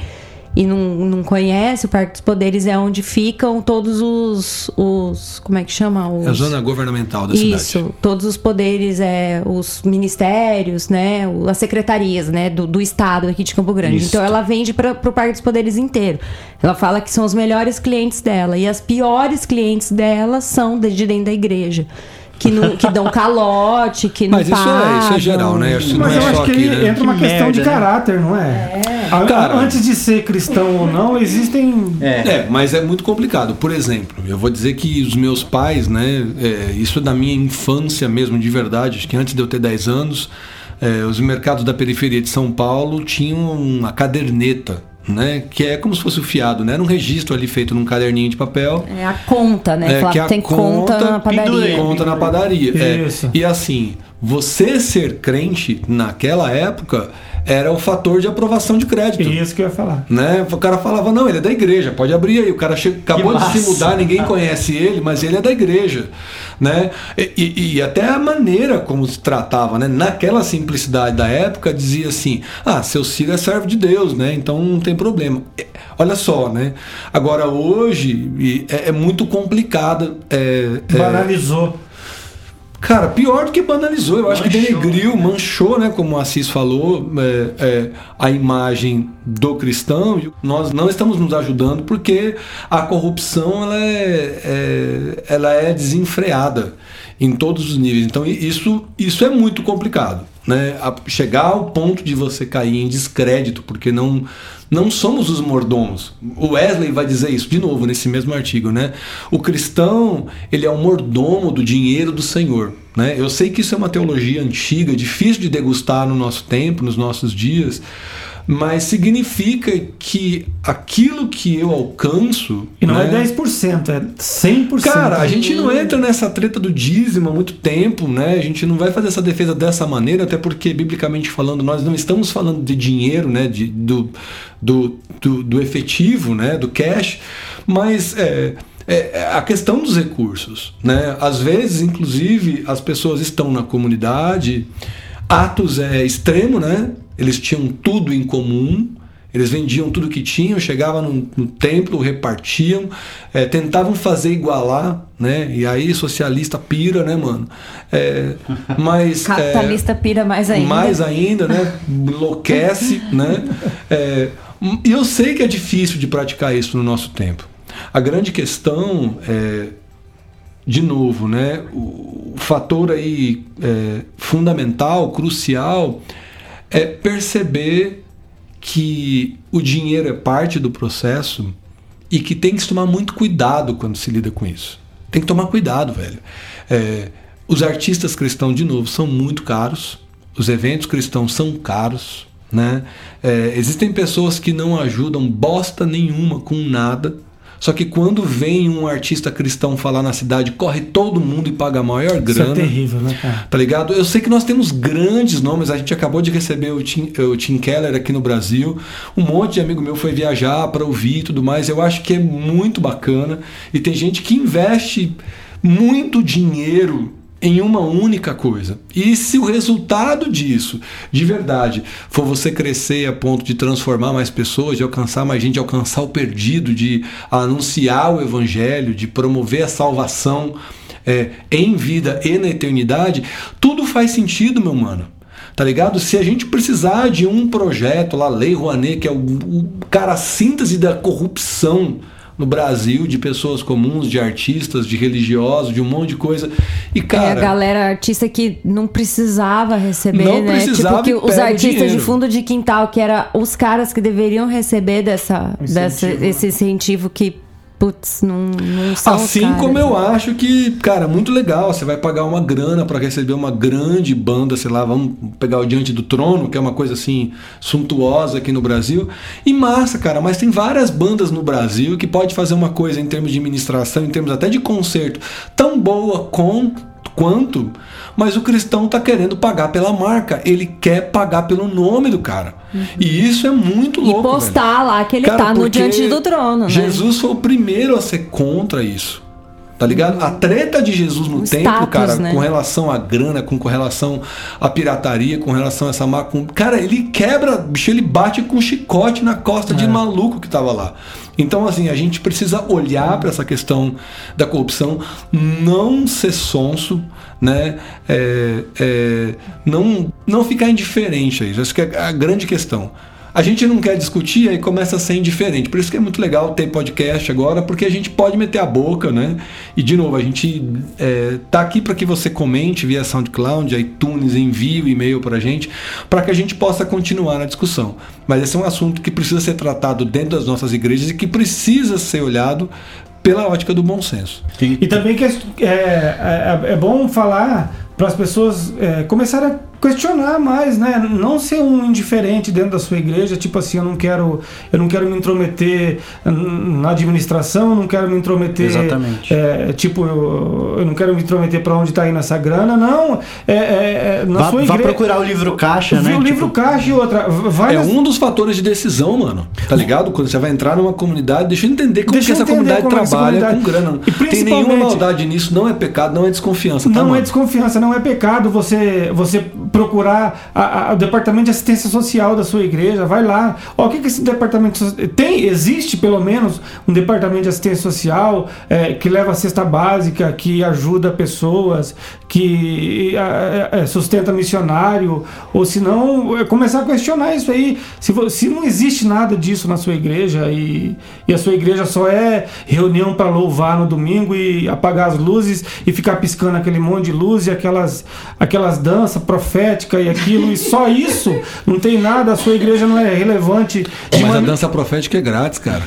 E não, não conhece, o Parque dos Poderes é onde ficam todos os. os como é que chama? Os, É a zona governamental da isso, cidade. todos os poderes, é, os ministérios, né, as secretarias, né, do, do estado aqui de Campo Grande. Isso. Então ela vende para o Parque dos Poderes inteiro. Ela fala que são os melhores clientes dela e as piores clientes dela são de dentro da igreja, que não, que dão calote, que não Mas isso é, isso é geral, né? Não Mas é eu só acho que aqui, né? entra uma Que questão de merda, né? caráter, não é? A- Cara. Antes de ser cristão ou não, existem. É, mas é muito complicado. Por exemplo, eu vou dizer que os meus pais, né? é, isso é da minha infância mesmo, de verdade. Acho que antes de eu ter 10 anos, é, os mercados da periferia de São Paulo tinham uma caderneta, né? Que é como se fosse o fiado, né? Era um registro ali feito num caderninho de papel. É a conta, né? É, Fala que que a tem conta, conta na padaria. Conta na padaria. é. E assim, você ser crente naquela época era o fator de aprovação de crédito. Isso que eu ia falar. Né? O cara falava, não, ele é da igreja, pode abrir aí. O cara chega, acabou de se massa. mudar, ninguém conhece ele, mas ele é da igreja. Né? E, e- até a maneira como se tratava, né? naquela simplicidade da época, dizia assim: ah, seu filho é servo de Deus, né? então não tem problema. É, Olha só, né? Agora hoje é, é muito complicado. É, é, Banalizou. Cara, pior do que banalizou. Eu acho que denegriu, manchou, né? Como o Assis falou, é, é, a imagem do cristão. Nós não estamos nos ajudando porque a corrupção ela é, é- ela é desenfreada em todos os níveis. Então isso, isso é muito complicado. Né? A- chegar ao ponto de você cair em descrédito, porque não, não somos os mordomos. O Wesley vai dizer isso de novo nesse mesmo artigo, né? O cristão, ele é o mordomo do dinheiro do Senhor, né? Eu sei que isso é uma teologia antiga, difícil de degustar no nosso tempo, nos nossos dias, mas significa que aquilo que eu alcanço, E não né? é 10%, é 100%. Cara, a gente não entra nessa treta do dízimo há muito tempo, né? A gente não vai fazer essa defesa dessa maneira, até porque, biblicamente falando, nós não estamos falando de dinheiro, né? De, do, do, do, do efetivo, né? Do cash, mas é, é a questão dos recursos, né? Às vezes, inclusive, as pessoas estão na comunidade, Atos é extremo, né? Eles tinham tudo em comum, eles vendiam tudo que tinham, chegavam no, no templo, repartiam, eh, tentavam fazer igualar, né? E aí socialista pira, né, mano? É, mas eh, Capitalista pira mais ainda. mais ainda, né? Enlouquece, né? É, e eu sei que é difícil de praticar isso no nosso tempo. A grande questão é, de novo, né? O, o fator aí é, fundamental, crucial, é perceber que o dinheiro é parte do processo e que tem que se tomar muito cuidado quando se lida com isso. Tem que tomar cuidado, velho. É, os artistas cristãos, de novo, são muito caros. Os eventos cristãos são caros. Né? É, existem pessoas que não ajudam bosta nenhuma com nada. Só que quando vem um artista cristão falar na cidade, corre todo mundo e paga a maior Isso grana. é terrível, né, cara? Tá ligado? Eu sei que nós temos grandes nomes. A gente acabou de receber o Tim, o Tim Keller aqui no Brasil. Um monte de amigo meu foi viajar para ouvir e tudo mais. Eu acho que é muito bacana. E tem gente que investe muito dinheiro em uma única coisa. E se o resultado disso, de verdade, for você crescer a ponto de transformar mais pessoas, de alcançar mais gente, de alcançar o perdido, de anunciar o evangelho, de promover a salvação é, em vida e na eternidade, tudo faz sentido, meu mano. Tá ligado? Se a gente precisar de um projeto lá, Lei Rouanet, que é o, o cara a síntese da corrupção no Brasil, de pessoas comuns, de artistas, de religiosos, de um monte de coisa. E, é, a cara. galera artista que não precisava receber, Não né? precisava tipo, que os artistas dinheiro. de fundo de quintal, que era os caras que deveriam receber dessa, Incentivo, dessa né? esse incentivo que, putz, não, não Assim como eu acho que, cara, muito legal. Você vai pagar uma grana para receber uma grande banda, sei lá, vamos pegar o Diante do Trono, que é uma coisa assim suntuosa aqui no Brasil. E massa, cara, mas tem várias bandas no Brasil que pode fazer uma coisa em termos de administração, em termos até de concerto, tão boa com, quanto, mas o cristão tá querendo pagar pela marca. Ele quer pagar pelo nome do cara. E isso é muito Uhum. E louco. velho. postar lá que ele Cara, tá no diante do trono, né? Jesus foi o primeiro a ser contra isso. Tá ligado? A treta de Jesus no templo, status, cara, né? com relação à grana, com, com relação à pirataria, com relação a essa macumba. Cara, ele quebra, bicho, ele bate com um chicote na costa É. de maluco que tava lá. Então, assim, a gente precisa olhar para essa questão da corrupção, não ser sonso, né? É, é, não, não ficar indiferente a isso. Essa que é a grande questão. A gente não quer discutir, aí começa a ser indiferente. Por isso que é muito legal ter podcast agora, porque a gente pode meter a boca, né? E de novo, a gente é, tá aqui para que você comente via SoundCloud, iTunes, envie o e-mail para a gente, para que a gente possa continuar na discussão. Mas esse é um assunto que precisa ser tratado dentro das nossas igrejas e que precisa ser olhado pela ótica do bom senso. E também que é, é, é bom falar para as pessoas é, começarem a questionar mais, né? Não ser um indiferente dentro da sua igreja, tipo assim, eu não quero, eu não quero me intrometer na administração, eu não quero me intrometer, Exatamente. é, tipo, eu, eu não quero me intrometer para onde está indo essa grana, não. É, é, é, na Vá, sua vá igreja, procurar o livro caixa, né? o Tipo, livro caixa e outra, vai É nas- um dos fatores de decisão, mano. Tá ligado? Quando você vai entrar numa comunidade, deixa eu entender como Deixa que essa comunidade é essa trabalha comunidade- com grana. E Tem nenhuma maldade nisso, não é pecado, não é desconfiança. tá, Não mano? é desconfiança, não é pecado você você procurar o departamento de assistência social da sua igreja, vai lá. O que, que esse departamento tem? Existe pelo menos um departamento de assistência social é, que leva a cesta básica, que ajuda pessoas, que é, sustenta missionário, ou se não, é começar a questionar isso aí. Se, se não existe nada disso na sua igreja e, e a sua igreja só é reunião para louvar no domingo e apagar as luzes e ficar piscando aquele monte de luz e aquelas, aquelas danças proféticas e aquilo, e só isso, não tem nada, a sua igreja não é relevante de, Mas a mane- dança profética é grátis, cara.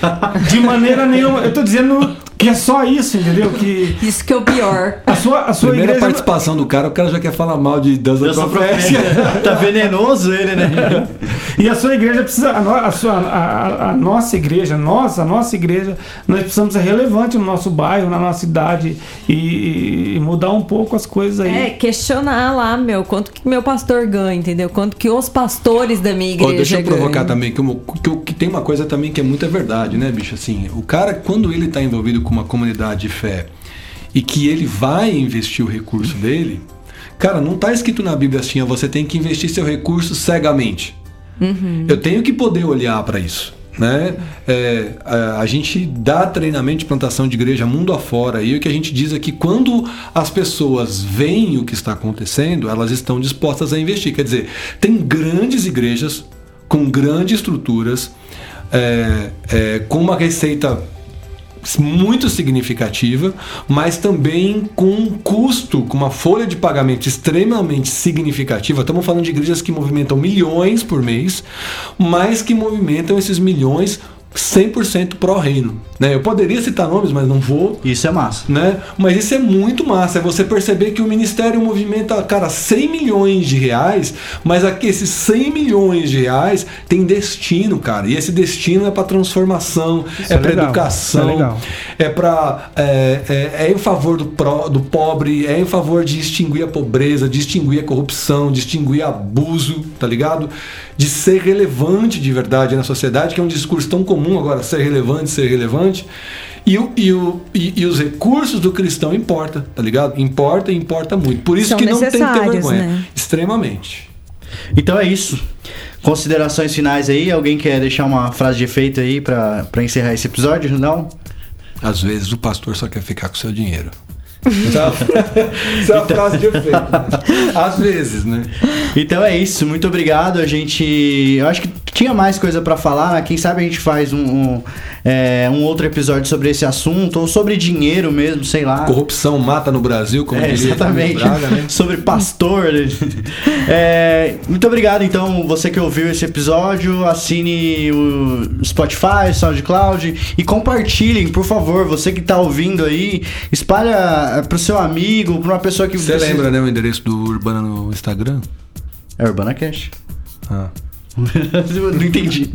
de maneira nenhuma. Eu tô dizendo que é só isso, entendeu? Que Isso que é o pior. a sua, a sua Primeira igreja. participação do cara, o cara já quer falar mal de dança, Dança profética. tá venenoso ele, né? E a sua igreja precisa, a, sua, a, a- nossa igreja, nós, a nossa igreja, nós precisamos ser relevante no nosso bairro, na nossa cidade e, e mudar um pouco as coisas aí. É, questionar lá, meu, quanto que meu pastor ganha, entendeu? Quanto que os pastores da minha igreja deixa eu provocar também, que, eu- que, eu- que tem uma coisa também que é muita verdade, né, bicho? Assim, o cara, quando ele tá envolvido com uma comunidade de fé e que ele vai investir o recurso dele, cara, não tá escrito na Bíblia assim, ó, você tem que investir seu recurso cegamente. Eu tenho que poder olhar para isso. Né? É, a, a gente dá treinamento de plantação de igreja mundo afora e o que a gente diz é que quando as pessoas veem o que está acontecendo, elas estão dispostas a investir. Quer dizer, tem grandes igrejas com grandes estruturas, é, é, com uma receita muito significativa, mas também com um custo, com uma folha de pagamento extremamente significativa. Estamos falando de igrejas que movimentam milhões por mês, mas que movimentam esses milhões 100% pró-reino. Né? Eu poderia citar nomes, mas não vou. Isso é massa. Né? Mas isso é muito massa, é você perceber que o Ministério movimenta, cara, 100 milhões de reais, mas aqui esses 100 milhões de reais tem destino, cara, e esse destino é para transformação, Isso é é para educação, é é para é, é, é em favor do, pro- do pobre, é em favor de extinguir a pobreza, de extinguir a corrupção, de extinguir abuso, tá ligado? De ser relevante de verdade na sociedade, que é um discurso tão comum agora, ser relevante, ser relevante. E, o, e, o, e, e os recursos do cristão importa, tá ligado? Importa e importa muito. Por isso São que não tem que ter vergonha. né? Extremamente. Então é isso. Considerações finais aí? Alguém quer deixar uma frase de efeito aí pra, pra encerrar esse episódio? Não? Às vezes o pastor só quer ficar com o seu dinheiro. Isso é uma frase de efeito. né? Às vezes, né? Então é isso, muito obrigado. A gente. Eu acho que tinha mais coisa pra falar, né? Quem sabe a gente faz um, um, é, um outro episódio sobre esse assunto, ou sobre dinheiro mesmo, sei lá. Corrupção mata no Brasil, como É, diria exatamente. Braga, né? Sobre pastor. É, muito obrigado, então, você que ouviu esse episódio. Assine o Spotify, SoundCloud e compartilhem, por favor. Você que tá ouvindo aí, espalha pro seu amigo, pra uma pessoa que Você precisa- lembra, né, o endereço do Urbana no Instagram? É Urbana Cash. Ah. Não entendi.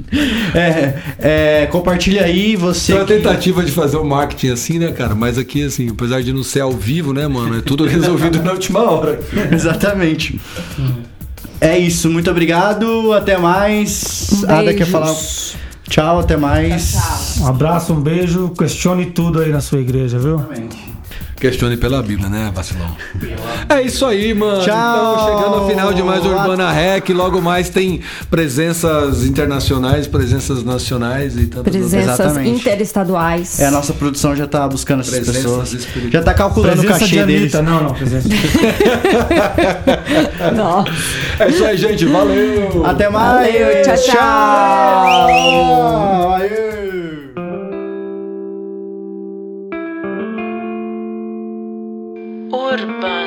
É, é, compartilha aí, você. Foi uma que- tentativa de fazer o marketing assim, né, cara? Mas aqui, assim, apesar de não ser ao vivo, né, mano? É tudo resolvido na última hora. Exatamente. É isso, muito obrigado. Até mais. Um Ada quer falar. Tchau, até mais. Um abraço, um beijo, questione tudo aí na sua igreja, viu? Questione pela Bíblia, né, vacilão? É isso aí, mano. Tchau. Então, chegando ao final de mais Urbana Rec, logo mais tem presenças internacionais, presenças nacionais e tantas Presenças Exatamente. interestaduais. É, a nossa produção já tá buscando essas Presenças pessoas. espirituais. Já tá calculando o Presença de cachê deles. Anitta. Não, não, presença de Nossa. É isso aí, gente. Valeu! Até mais! Valeu, tchau, tchau. Tchau! Aê. Urbana.